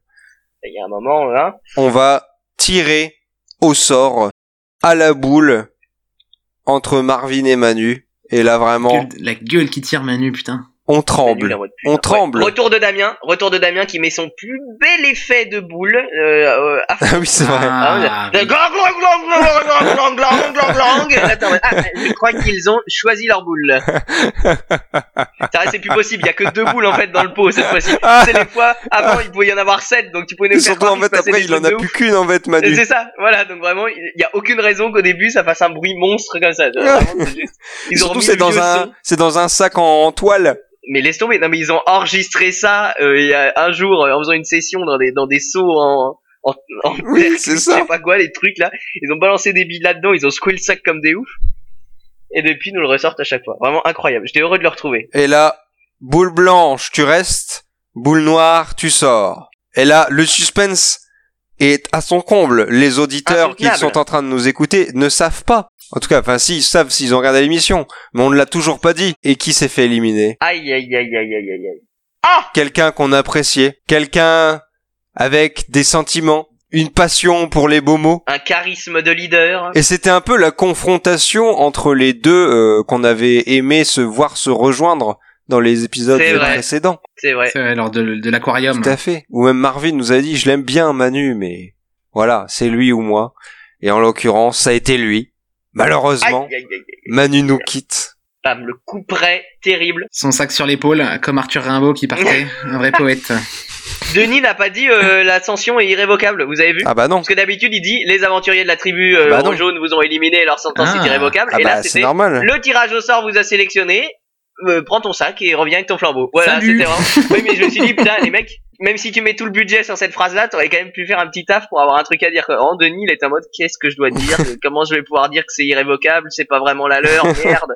Il y a un moment, hein. On va tirer au sort à la boule entre Marvin et Manu. Et là vraiment, Gueule- la gueule qui tire Manu, putain. On tremble. On tremble. Retour de Damien, retour de Damien qui met son plus bel effet de boule. Ah oui, c'est vrai. Ah, oui. Je crois qu'ils ont choisi leur boule. c'est plus possible, il y a que deux boules en fait dans le pot cette fois-ci. C'est les fois avant il pouvait y en avoir sept, donc tu pouvais en fait après il en a plus qu'une en fait Manu. C'est ça, voilà, donc vraiment il y a aucune raison qu'au début ça fasse un bruit monstre comme ça. Ils Surtout c'est dans un dans un sac en toile. Mais laisse tomber. Non mais ils ont enregistré ça euh, il y a un jour euh, en faisant une session dans des dans des seaux en en, en Oui, terre, c'est je ça. sais pas quoi les trucs là. Ils ont balancé des billes là-dedans, ils ont secoué le sac comme des oufs. Et depuis nous le ressortent à chaque fois. Vraiment incroyable. J'étais heureux de le retrouver. Et là, boule blanche, tu restes. Boule noire, tu sors. Et là, le suspense est à son comble. Les auditeurs qui sont en train de nous écouter ne savent pas. En tout cas, enfin, si, ils savent s'ils ont regardé l'émission. Mais on ne l'a toujours pas dit. Et qui s'est fait éliminer? Aïe aïe aïe aïe aïe aïe aïe. Ah Quelqu'un qu'on appréciait. Quelqu'un avec des sentiments. Une passion pour les beaux mots. Un charisme de leader. Et c'était un peu la confrontation entre les deux euh, qu'on avait aimé se voir se rejoindre dans les épisodes précédents. C'est vrai. C'est vrai, lors de, de l'aquarium. Tout à fait. Ou même Marvin nous a dit, je l'aime bien Manu, mais voilà, c'est lui ou moi. Et en l'occurrence, ça a été lui. Malheureusement, aïe aïe aïe. Manu nous quitte. Bam, le coup près terrible. Son sac sur l'épaule, comme Arthur Rimbaud qui partait, un vrai poète. Denis n'a pas dit euh, l'ascension est irrévocable. Vous avez vu Ah bah non. Parce que d'habitude il dit les aventuriers de la tribu euh, Bah jaune vous ont éliminé, leur sentence Ah. est irrévocable. Ah et là bah c'est c'était normal. le tirage au sort vous a sélectionné. Euh, prends ton sac et reviens avec ton flambeau. Voilà, c'était vraiment. Oui, mais je me suis dit putain les mecs, même si tu mets tout le budget sur cette phrase-là, t'aurais quand même pu faire un petit taf pour avoir un truc à dire. Oh Denis il est en mode qu'est-ce que je dois dire, comment je vais pouvoir dire que c'est irrévocable, c'est pas vraiment la leur, merde.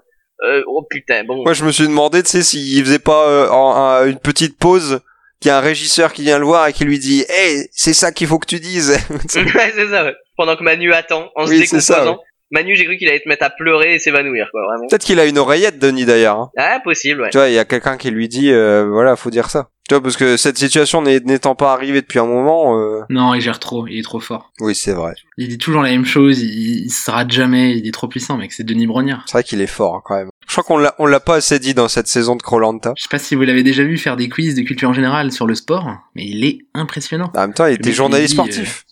Euh, oh putain, bon. Moi, je me suis demandé, tu sais, s'il faisait pas euh, en- un- une petite pause, qu'il y a un régisseur qui vient le voir et qui lui dit, hey, c'est ça qu'il faut que tu dises. ouais, c'est ça, ouais. Pendant que Manu attend, en se Oui, c'est ça, décomposant. Manu, j'ai cru qu'il allait te mettre à pleurer et s'évanouir, quoi, vraiment. Peut-être qu'il a une oreillette, Denis, d'ailleurs. hein. Ah, possible, ouais. Tu vois, il y a quelqu'un qui lui dit, euh, voilà, faut dire ça. Tu vois, parce que cette situation n'est- n'étant pas arrivée depuis un moment, euh... Non, il gère trop, il est trop fort. oui, c'est vrai. Il dit toujours la même chose, il, il se rate jamais, il est trop puissant, mec, c'est Denis Brognard. C'est vrai qu'il est fort, hein, quand même. Je crois qu'on l'a, on l'a pas assez dit dans cette saison de Krolanta. Je sais pas si vous l'avez déjà vu faire des quiz de culture en général sur le sport, mais il est impressionnant. En même temps, il était journaliste dit, sportif.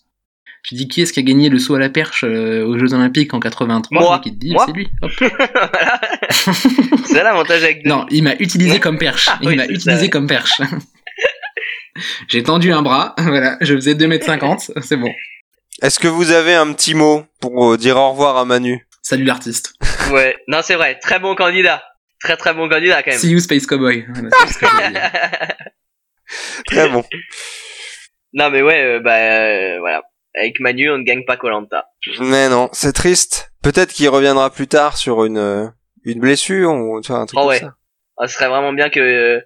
Tu dis qui est-ce qui a gagné le saut à la perche euh, aux Jeux Olympiques en 83 Moi. il te dit Moi. c'est lui. Hop. voilà. c'est ça l'avantage avec Denis. Non, il m'a utilisé comme perche. Ah Il oui, m'a utilisé ça. comme perche. J'ai tendu un bras, voilà, je faisais 2m50, c'est bon. Est-ce que vous avez un petit mot pour euh, dire au revoir à Manu? Salut l'artiste. Ouais. Non, c'est vrai. Très bon candidat. Très très bon candidat, quand même. See you Space Cowboy. Très bon. non, mais ouais, euh, bah, euh, voilà. Avec Manu, on ne gagne pas Colanta. Mais non, c'est triste. Peut-être qu'il reviendra plus tard sur une euh, une blessure ou tu vois, un truc Oh comme ouais. ça. Ah, Ce serait vraiment bien que euh,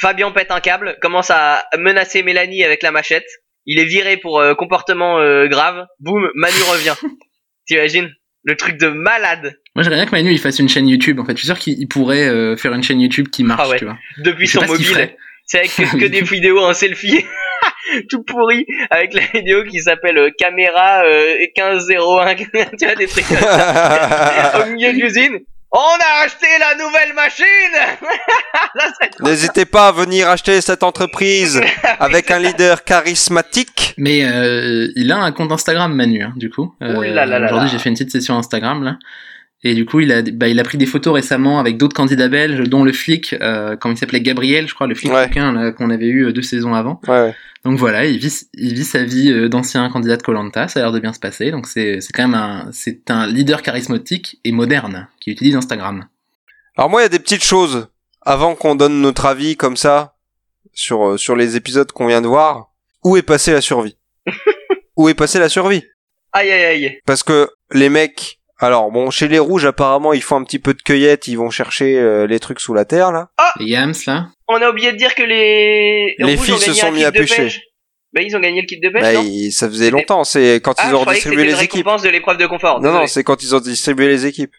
Fabien pète un câble, commence à menacer Mélanie avec la machette. Il est viré pour euh, comportement euh, grave. Boum, Manu revient. T'imagines? Le truc de malade. Moi j'aimerais bien que Manu il fasse une chaîne YouTube en fait. Je suis sûr qu'il il pourrait euh, faire une chaîne YouTube qui marche, Ah ouais. tu vois. Depuis son mobile. C'est avec que, que des vidéos en selfie. Tout pourri. Avec la vidéo qui s'appelle euh, caméra euh, 1501. tu vois, des trucs comme ça. Au milieu de l'usine. On a acheté la nouvelle machine N'hésitez pas à venir acheter cette entreprise avec un leader charismatique. Mais euh, il a un compte Instagram Manu, hein, du coup. Euh, Ouh là là là Aujourd'hui j'ai fait une petite session Instagram là. Et du coup, il a, bah, il a pris des photos récemment avec d'autres candidats belges, dont le flic, euh, comment il s'appelait Gabriel, je crois, le flic Ouais. qu'on avait eu euh, deux saisons avant. Ouais. Donc voilà, il vit, il vit sa vie euh, d'ancien candidat de Colanta, ça a l'air de bien se passer. Donc c'est, c'est quand même un, c'est un leader charismatique et moderne qui utilise Instagram. Alors moi, il y a des petites choses avant qu'on donne notre avis comme ça sur euh, sur les épisodes qu'on vient de voir. Où est passée la survie? Où est passée la survie? Aïe aïe aïe. Parce que les mecs, alors bon, chez les rouges, apparemment, ils font un petit peu de cueillette, ils vont chercher euh, les trucs sous la terre là. Et Yams là, On a oublié de dire que les Les rouges filles ont se sont mis à pêcher. pêche. Bah, ils ont gagné le kit de pêche, Bah, non il- ça faisait longtemps, c'est quand Ah, ils ont croyais que distribué c'était une les équipes. de l'épreuve de confort. Non, non, c'est quand ils ont distribué les équipes.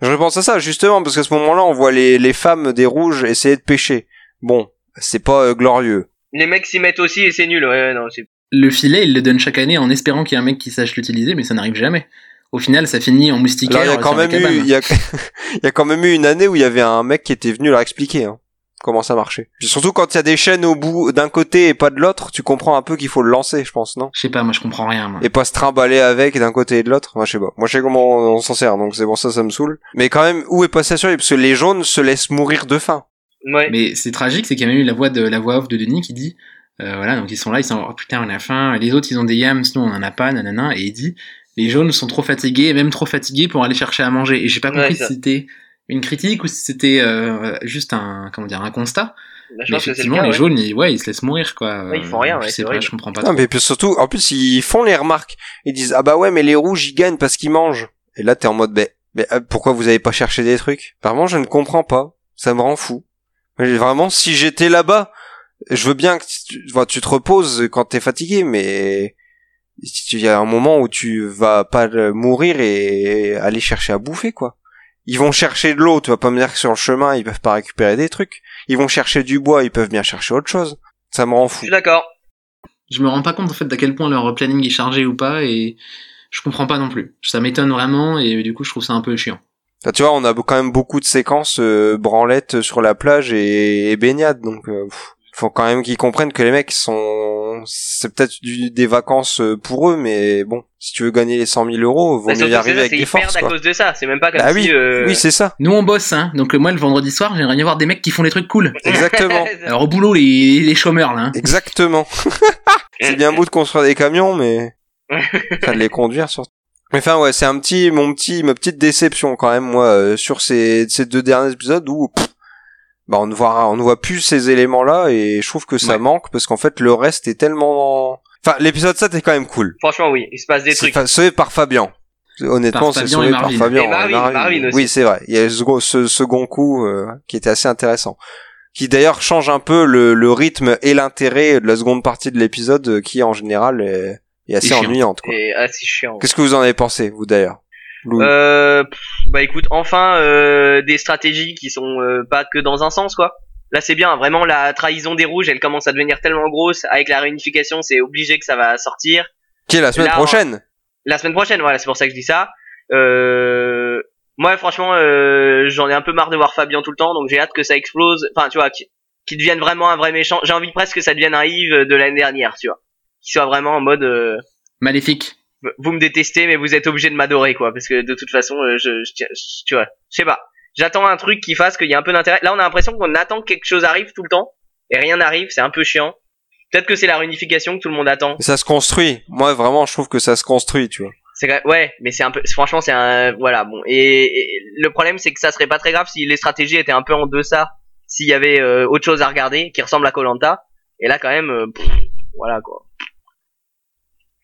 Je pense à ça, justement, parce qu'à ce moment-là, on voit les, les femmes des rouges essayer de pêcher. Bon, c'est pas euh, glorieux. Les mecs s'y mettent aussi et c'est nul. Ouais, ouais, non, c'est Le filet, il le donne chaque année en espérant qu'il y ait un mec qui sache l'utiliser, mais ça n'arrive jamais. Au final, ça finit en moustiquaire. Il y a quand sur la même eu, y a, y a quand même eu une année où il y avait un mec qui était venu leur expliquer, hein, comment ça marchait. Puis surtout quand il y a des chaînes au bout d'un côté et pas de l'autre, tu comprends un peu qu'il faut le lancer, je pense, non? Je sais pas, moi je comprends rien. Moi. Et pas se trimballer avec d'un côté et de l'autre. Moi, je sais pas. Moi, je sais comment on, on s'en sert, donc c'est pour ça, ça me saoule. Mais quand même, où est passé survie? Parce que les jaunes se laissent mourir de faim. Ouais. Mais c'est tragique, c'est qu'il y a même eu la voix de la voix off de Denis qui dit, euh, voilà, donc ils sont là, ils sont, oh putain, on a faim. Les autres, ils ont des yams, nous on en a pas, nanana. Et il dit, les jaunes sont trop fatigués, même trop fatigués pour aller chercher à manger. Et j'ai pas compris si c'était une critique ou si c'était euh, juste un, comment dire, un constat. Bah, je Mais pense que c'est le effectivement, cas, les ouais. jaunes, ils, ouais, ils se laissent mourir, quoi. Ouais, ils font rien, Je ouais, sais c'est pas, je comprends pas Non, trop. mais puis surtout, en plus, ils font les remarques. Ils disent, ah bah ouais, mais les rouges, ils gagnent parce qu'ils mangent. Et là, t'es en mode, mais, mais euh, pourquoi vous avez pas cherché des trucs? Vraiment, je ne comprends pas. Ça me rend fou. Mais vraiment, si j'étais là-bas, je veux bien que tu, tu te reposes quand t'es fatigué, mais il y a un moment où tu vas pas mourir et aller chercher à bouffer, quoi. Ils vont chercher de l'eau, tu vas pas me dire que sur le chemin, ils peuvent pas récupérer des trucs. Ils vont chercher du bois, ils peuvent bien chercher autre chose. Ça me rend Je fou. suis d'accord. Je me rends pas compte en fait d'à quel point leur planning est chargé ou pas et je comprends pas non plus. Ça m'étonne vraiment et du coup je trouve ça un peu chiant. Enfin, tu vois, on a quand même beaucoup de séquences euh, branlettes sur la plage et, et baignade, donc euh, pff, faut quand même qu'ils comprennent que les mecs sont, c'est peut-être du- des vacances euh, pour eux, mais bon, si tu veux gagner les 100 000 euros, vaut Bah, mieux y arriver ça, avec des forces, à quoi. cause de ça. C'est même pas comme Ah si. oui, euh, oui, c'est ça, Nous on bosse hein, donc euh, moi le vendredi soir j'aimerais bien voir des mecs qui font des trucs cool. exactement, Alors au boulot les, les chômeurs là. hein. exactement. c'est bien beau de construire des camions, mais ça de les conduire surtout. Mais enfin ouais, c'est un petit, mon petit, ma petite déception quand même moi euh, sur ces, ces deux derniers épisodes où pff, bah on ne voit on ne voit plus ces éléments là et je trouve que ça Ouais. manque parce qu'en fait le reste est tellement enfin l'épisode 7 est quand même cool Franchement, oui. Il se passe des trucs. fa- sauvé par Fabian honnêtement c'est Fabian sauvé par Marvin. Fabian Et Marvin, Marvin. Marvin aussi. oui c'est vrai il y a ce, second- coup euh, qui était assez intéressant qui d'ailleurs change un peu le, le rythme et l'intérêt de la seconde partie de l'épisode euh, qui en général est, est assez ennuyante quoi. Et assez chiant. qu'est-ce que vous en avez pensé vous d'ailleurs? Euh, bah écoute, enfin euh, des stratégies qui sont euh, pas que dans un sens quoi. Là c'est bien, vraiment la trahison des rouges, elle commence à devenir tellement grosse avec la réunification, c'est obligé que ça va sortir. qui est la semaine là, prochaine? La semaine prochaine, voilà, c'est pour ça que je dis ça. Euh, moi franchement, euh, j'en ai un peu marre de voir Fabien tout le temps, donc j'ai hâte que ça explose. Enfin, tu vois, qu'il qu'il devienne vraiment un vrai méchant. J'ai envie presque que ça devienne un Yves de l'année dernière, tu vois. Qu'il soit vraiment en mode, euh, Maléfique. Vous me détestez, mais vous êtes obligé de m'adorer, quoi, parce que de toute façon, euh, je, je, je- tu vois, je sais pas. J'attends un truc qui fasse qu'il y a un peu d'intérêt. Là, on a l'impression qu'on attend que quelque chose arrive tout le temps, et rien n'arrive, c'est un peu chiant. Peut-être que c'est la réunification que tout le monde attend. ça se construit moi vraiment je trouve que ça se construit tu vois C'est ouais, mais c'est un peu, franchement, c'est un, voilà, bon. Et, et le problème, c'est que ça serait pas très grave si les stratégies étaient un peu en deçà, s'il y avait euh, autre chose à regarder qui ressemble à Colanta. Et là, quand même, euh, pff, voilà quoi.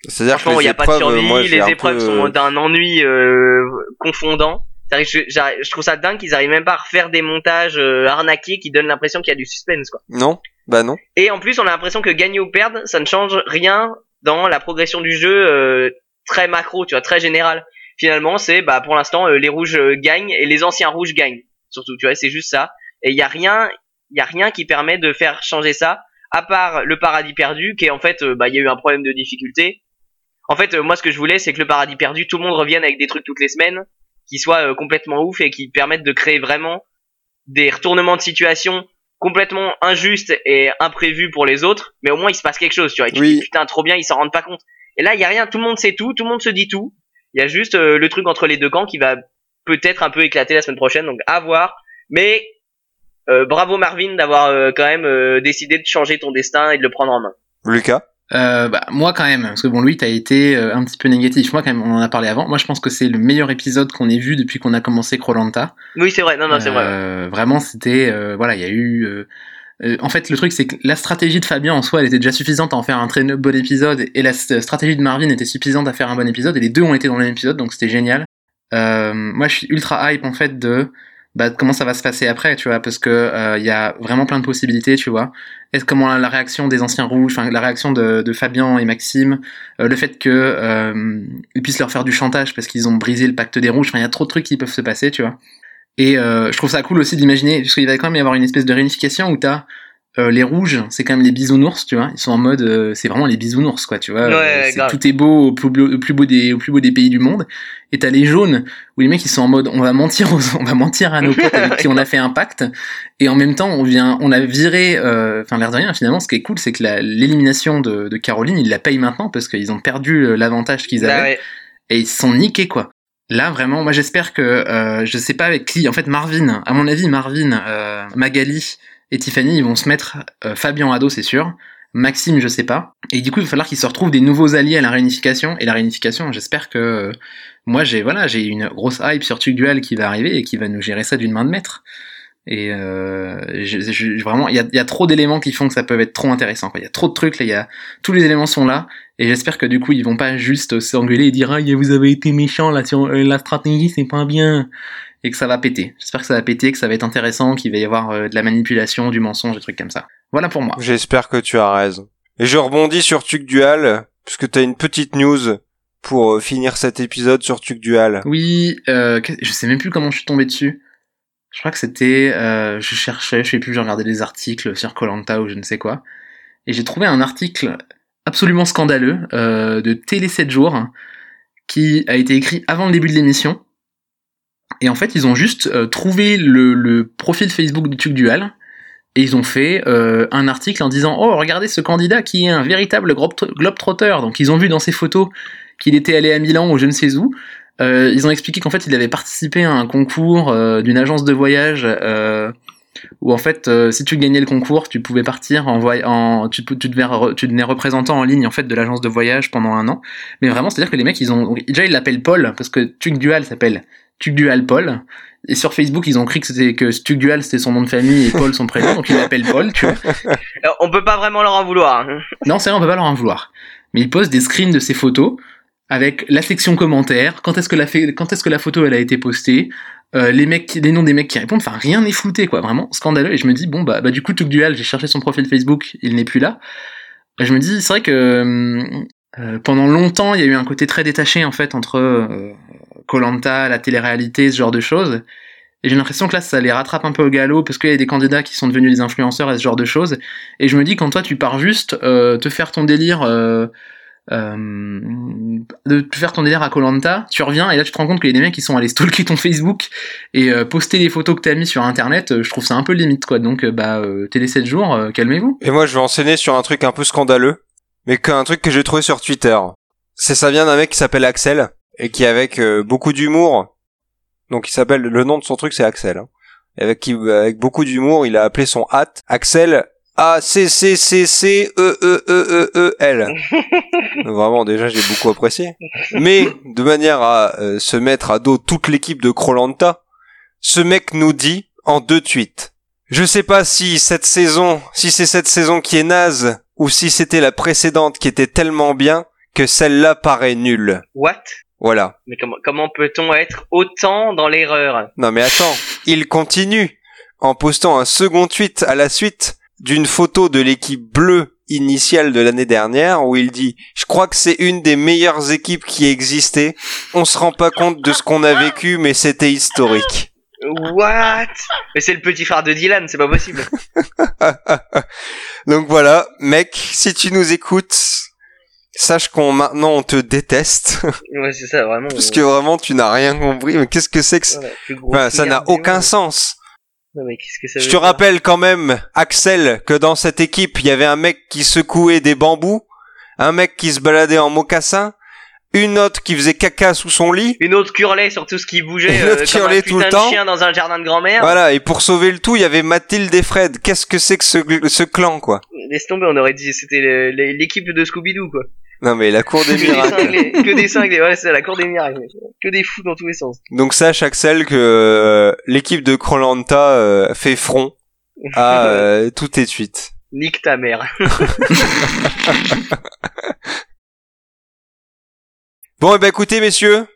C'est-à-dire que les n'y a pas de survie, moi les épreuves peu- sont d'un ennui euh, confondant. Que Je, je trouve ça dingue qu'ils arrivent même pas à refaire des montages euh, arnaqués qui donnent l'impression qu'il y a du suspense quoi. non bah non Et en plus, on a l'impression que gagner ou perdre, ça ne change rien dans la progression du jeu euh, très macro, tu vois, très général. Finalement, c'est bah pour l'instant euh, les rouges euh, gagnent et les anciens rouges gagnent. Surtout, tu vois, c'est juste ça. Et il y a rien, il y a rien qui permet de faire changer ça, à part le paradis perdu, qui est en fait, euh, bah il y a eu un problème de difficulté. En fait, euh, moi, ce que je voulais, c'est que le paradis perdu, tout le monde revienne avec des trucs toutes les semaines, qui soient euh, complètement ouf et qui permettent de créer vraiment des retournements de situation complètement injustes et imprévus pour les autres, mais au moins il se passe quelque chose, tu vois. Et tu Oui. dis, putain, trop bien, ils s'en rendent pas compte. Et là, il y a rien, tout le monde sait tout, tout le monde se dit tout. Il y a juste euh, le truc entre les deux camps qui va peut-être un peu éclater la semaine prochaine, donc à voir. Mais euh, bravo Marvin d'avoir euh, quand même euh, décidé de changer ton destin et de le prendre en main. Lucas? Euh, bah, moi quand même, parce que bon, lui, t'as été euh, un petit peu négatif. Moi, quand même, on en a parlé avant. Moi, je pense que c'est le meilleur épisode qu'on ait vu depuis qu'on a commencé Krolanta. Oui, c'est vrai, non, non, c'est vrai. Euh, Vraiment, c'était, euh, voilà, il y a eu. en fait, le truc, c'est que la stratégie de Fabien en soi, elle était déjà suffisante à en faire un très bon épisode, et la stratégie de Marvin était suffisante à faire un bon épisode, et les deux ont été dans le même épisode, donc c'était génial. Euh, moi, je suis ultra hype en fait de bah comment ça va se passer après, tu vois, parce que euh, il y a vraiment plein de possibilités, tu vois. Est-ce comment la réaction des anciens rouges, la réaction de, de Fabien et Maxime, euh, le fait que euh, ils puissent leur faire du chantage parce qu'ils ont brisé le pacte des rouges, enfin il y a trop de trucs qui peuvent se passer, tu vois. Et euh, je trouve ça cool aussi d'imaginer, parce qu'il va quand même y avoir une espèce de réunification où t'as euh, les rouges, c'est quand même les bisounours, tu vois. Ils sont en mode, euh, c'est vraiment les bisounours, quoi, tu vois. Ouais, Euh, grave. tout est beau au plus, beau, au plus beau des, au plus beau des pays du monde. Et t'as les jaunes, où les mecs ils sont en mode, on va mentir, aux, on va mentir à nos potes avec qui on a fait un pacte. Et en même temps, on vient, on a viré, euh, enfin l'air de rien. Finalement, ce qui est cool, c'est que l'élimination de, de Caroline, ils la payent maintenant parce qu'ils ont perdu euh, l'avantage qu'ils Bah avaient ouais. et ils se sont niqués quoi. Là vraiment, moi j'espère que euh, je sais pas avec qui. En fait, Marvin, à mon avis, Marvin, euh, Magali et Tiffany, ils vont se mettre euh, Fabien à c'est sûr. Maxime, je sais pas. Et du coup, il va falloir qu'ils se retrouvent des nouveaux alliés à la réunification. Et la réunification, j'espère que euh, moi j'ai voilà, j'ai une grosse hype sur Tug Dual qui va arriver et qui va nous gérer ça d'une main de maître. Et euh, vraiment, il y a, trop d'éléments qui font que ça peut être trop intéressant. Il y a trop de trucs là. Y tous les éléments sont là. Et j'espère que du coup, ils vont pas juste s'engueuler et dire ah vous avez été méchant euh, la stratégie, c'est pas bien. Et que ça va péter. J'espère que ça va péter, que ça va être intéressant, qu'il va y avoir euh, de la manipulation, du mensonge, des trucs comme ça. Voilà pour moi. J'espère que tu as raison. Et je rebondis sur Tuc Dual, parce que t'as une petite news pour euh, finir cet épisode sur Tuc Dual. Oui, euh, je sais même plus comment je suis tombé dessus. Je crois que c'était, euh, je cherchais, je sais plus, je regardais des articles sur Colanta ou je ne sais quoi, et j'ai trouvé un article absolument scandaleux euh, de Télé 7 jours qui a été écrit avant le début de l'émission. Et en fait, ils ont juste euh, trouvé le, le profil Facebook du Tuc Dual et ils ont fait euh, un article en disant oh regardez ce candidat qui est un véritable globe- globetrotter. Donc ils ont vu dans ses photos qu'il était allé à Milan ou je ne sais où. Euh, ils ont expliqué qu'en fait il avait participé à un concours d'une agence de voyage où en fait si tu gagnais le concours tu pouvais partir en en tu, devenais représentant en ligne en fait de l'agence de voyage pendant un an mais vraiment c'est à dire que les mecs ils ont déjà ils l'appellent Paul parce que Tuc Dual s'appelle Tuc Dual Paul et sur Facebook ils ont cru que c'était que Tuc Dual c'était son nom de famille et Paul son prénom donc ils l'appellent Paul tu vois Alors, on peut pas vraiment leur en vouloir. hein. non, c'est vrai, on peut pas leur en vouloir. Mais ils postent des screens de ces photos avec la section commentaires, quand est-ce que la, quand est-ce que la photo elle a été postée, euh, les mecs, les noms des mecs qui répondent, enfin rien n'est flouté quoi, vraiment scandaleux. Et je me dis bon bah, bah du coup Tuk Dual, j'ai cherché son profil Facebook, il n'est plus là. Et je me dis c'est vrai que hum, euh, pendant longtemps il y a eu un côté très détaché en fait entre Colanta, la télé-réalité, ce genre de choses. Et j'ai l'impression que là, ça les rattrape un peu au galop parce qu'il y a des candidats qui sont devenus des influenceurs et ce genre de choses. Et je me dis, quand toi, tu pars juste euh, te faire ton délire, euh, euh, de faire ton délire à Colanta, tu reviens et là, tu te rends compte a des mecs qui sont allés stalker ton Facebook et euh, poster des photos que t'as mis sur Internet. euh, je trouve ça un peu limite, quoi. Donc, euh, bah, euh, télé 7 jours, calmez-vous. Et moi, je vais enseigner sur un truc un peu scandaleux, mais qu'un truc que j'ai trouvé sur Twitter. C'est ça vient d'un mec qui s'appelle Axel et qui avec euh, beaucoup d'humour. Donc il s'appelle le nom de son truc c'est Axel. hein. Et avec qui avec beaucoup d'humour, il a appelé son hâte Axel A C C C C E E E E E L. Vraiment déjà j'ai beaucoup apprécié. Mais de manière à euh, se mettre à dos toute l'équipe de Krolanta, ce mec nous dit en deux tweets je sais pas si cette saison, si c'est cette saison qui est naze, ou si c'était la précédente qui était tellement bien que celle-là paraît nulle. What? Voilà. Mais comment, comment peut-on être autant dans l'erreur? Non mais attends, il continue en postant un second tweet à la suite d'une photo de l'équipe bleue initiale de l'année dernière où il dit je crois que c'est une des meilleures équipes qui existait. On se rend pas compte de ce qu'on a vécu mais c'était historique. What? Mais c'est le petit phare de Dylan, c'est pas possible. Donc voilà, mec, si tu nous écoutes, sache qu'on maintenant on te déteste Ouais, c'est ça, vraiment. parce que vraiment tu n'as rien compris. Mais qu'est-ce que c'est que gros Enfin, ça n'a aucun sens. Non, mais qu'est-ce que ça Je te dire rappelle quand même, Axel, que dans cette équipe, il y avait un mec qui secouait des bambous, un mec qui se baladait en mocassin, une autre qui faisait caca sous son lit. Une autre qui hurlait sur tout ce qui bougeait, Une autre euh, qui comme hurlait un tout le putain temps. de chien dans un jardin de grand-mère. Voilà, et pour sauver le tout, il y avait Mathilde et Fred. Qu'est-ce que c'est que ce, ce clan, quoi? Laisse tomber, on aurait dit c'était l'équipe de Scooby-Doo, quoi. Non mais la cour des Que des miracles. cinglés, que des cinglés, ouais, c'est la cour des miracles. Que des fous dans tous les sens. Donc sache Axel que euh, l'équipe de Krolanta euh, fait front à euh, tout tes tweets. Nique ta mère. Bon, et ben écoutez, messieurs,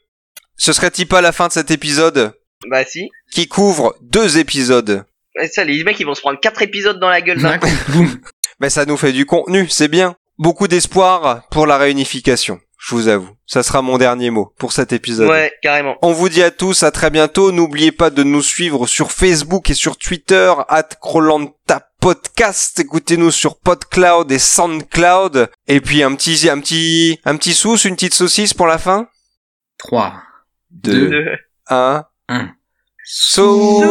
ce serait-il pas la fin de cet épisode Bah si. qui couvre deux épisodes. Et ça, les mecs, ils vont se prendre quatre épisodes dans la gueule d'un coup. Mais ça nous fait du contenu, c'est bien. Beaucoup d'espoir pour la réunification, je vous avoue. Ça sera mon dernier mot pour cet épisode. Ouais, carrément. On vous dit à tous à très bientôt. N'oubliez pas de nous suivre sur Facebook et sur Twitter, at Krolanta Podcast. Écoutez-nous sur PodCloud et SoundCloud. Et puis un petit, un petit, un petit sauce, une petite saucisse pour la fin. 3, Deux. Deux. Un. 1. Sauce!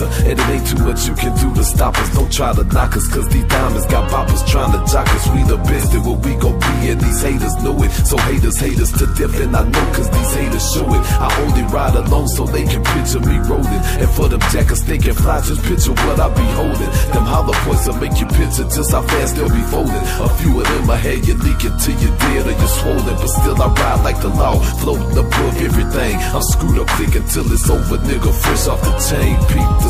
We gangster, and it ain't too much you can do to stop us. Don't try to knock us, cause these diamonds got boppers trying to jock us. We the best at what we gon' be, and these haters know it. So haters hate us to death, and I know cause these haters show it. I only ride alone so they can picture me rolling. And for them jackers they can fly, just picture what I be holding. Them hollow points will make you picture just how fast they'll be folding. A few of them I had you leaking till you're dead or you're swollen. But still I ride like the law, floating above everything. I'm screwed up thick until it's over, nigga. Fresh off the chain, peep the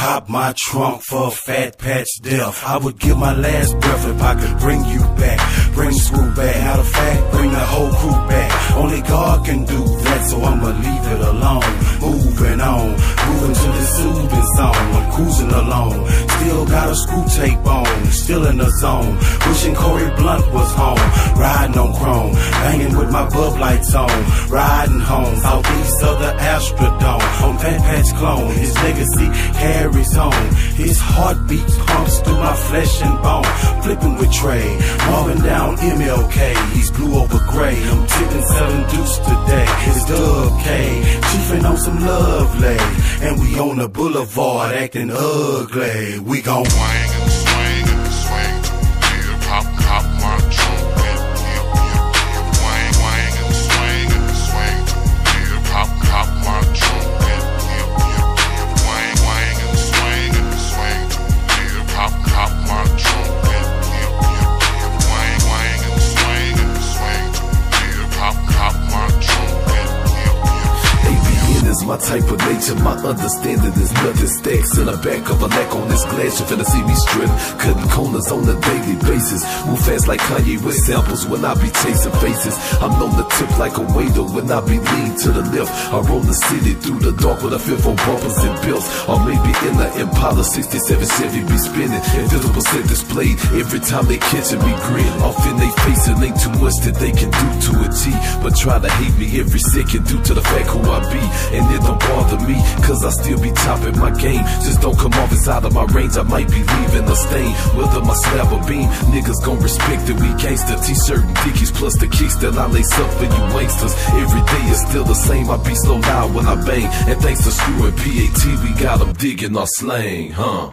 Pop my trunk for a fat patch death. I would give my last breath if I could bring you back. Bring screw back. Out of fact, bring the whole crew back. Only God can do that, so I'ma leave it alone. Moving on, moving to the soothing zone. I'm cruising along. Still got a screw tape on, still in the zone. Wishing Corey Blunt was home. Riding on chrome, banging with my bub lights on. Riding home, southeast of the Astrodome. On Fat Patch Clone, his legacy carries on. His heartbeat pumps through my flesh and bone. Flipping with Trey, Marvin down MLK. He's blue over gray. I'm tipping selling deuce today. It's Dub K, chiefing on some lovely. And we on the boulevard acting ugly. We gon' Swing My understanding is nothing stacks in the back of a lack on this glass. You finna see me strip, cutting corners on a daily basis. Move fast like Kanye with samples when I be chasing faces. I'm known to tip like a waiter when I be lean to the left. I roll the city through the dark with a for bumpers and bills. Or maybe in the Impala 67 Chevy be spinning. Invisible set displayed every time they catching me grin. Off in they face and ain't too much that they can do to a G. But try to hate me every second due to the fact who I be. And it don't bother me, cause I still be topping my game. Just don't come off inside of my range, I might be leaving a stain. Whether my slab or beam, niggas gon' respect it. We gangster t-shirt and dickies plus the kicks that I lace up for you wanksters. Every day is still the same, I be slow loud when I bang. And thanks to Screw and PAT, we got them digging our slang, huh?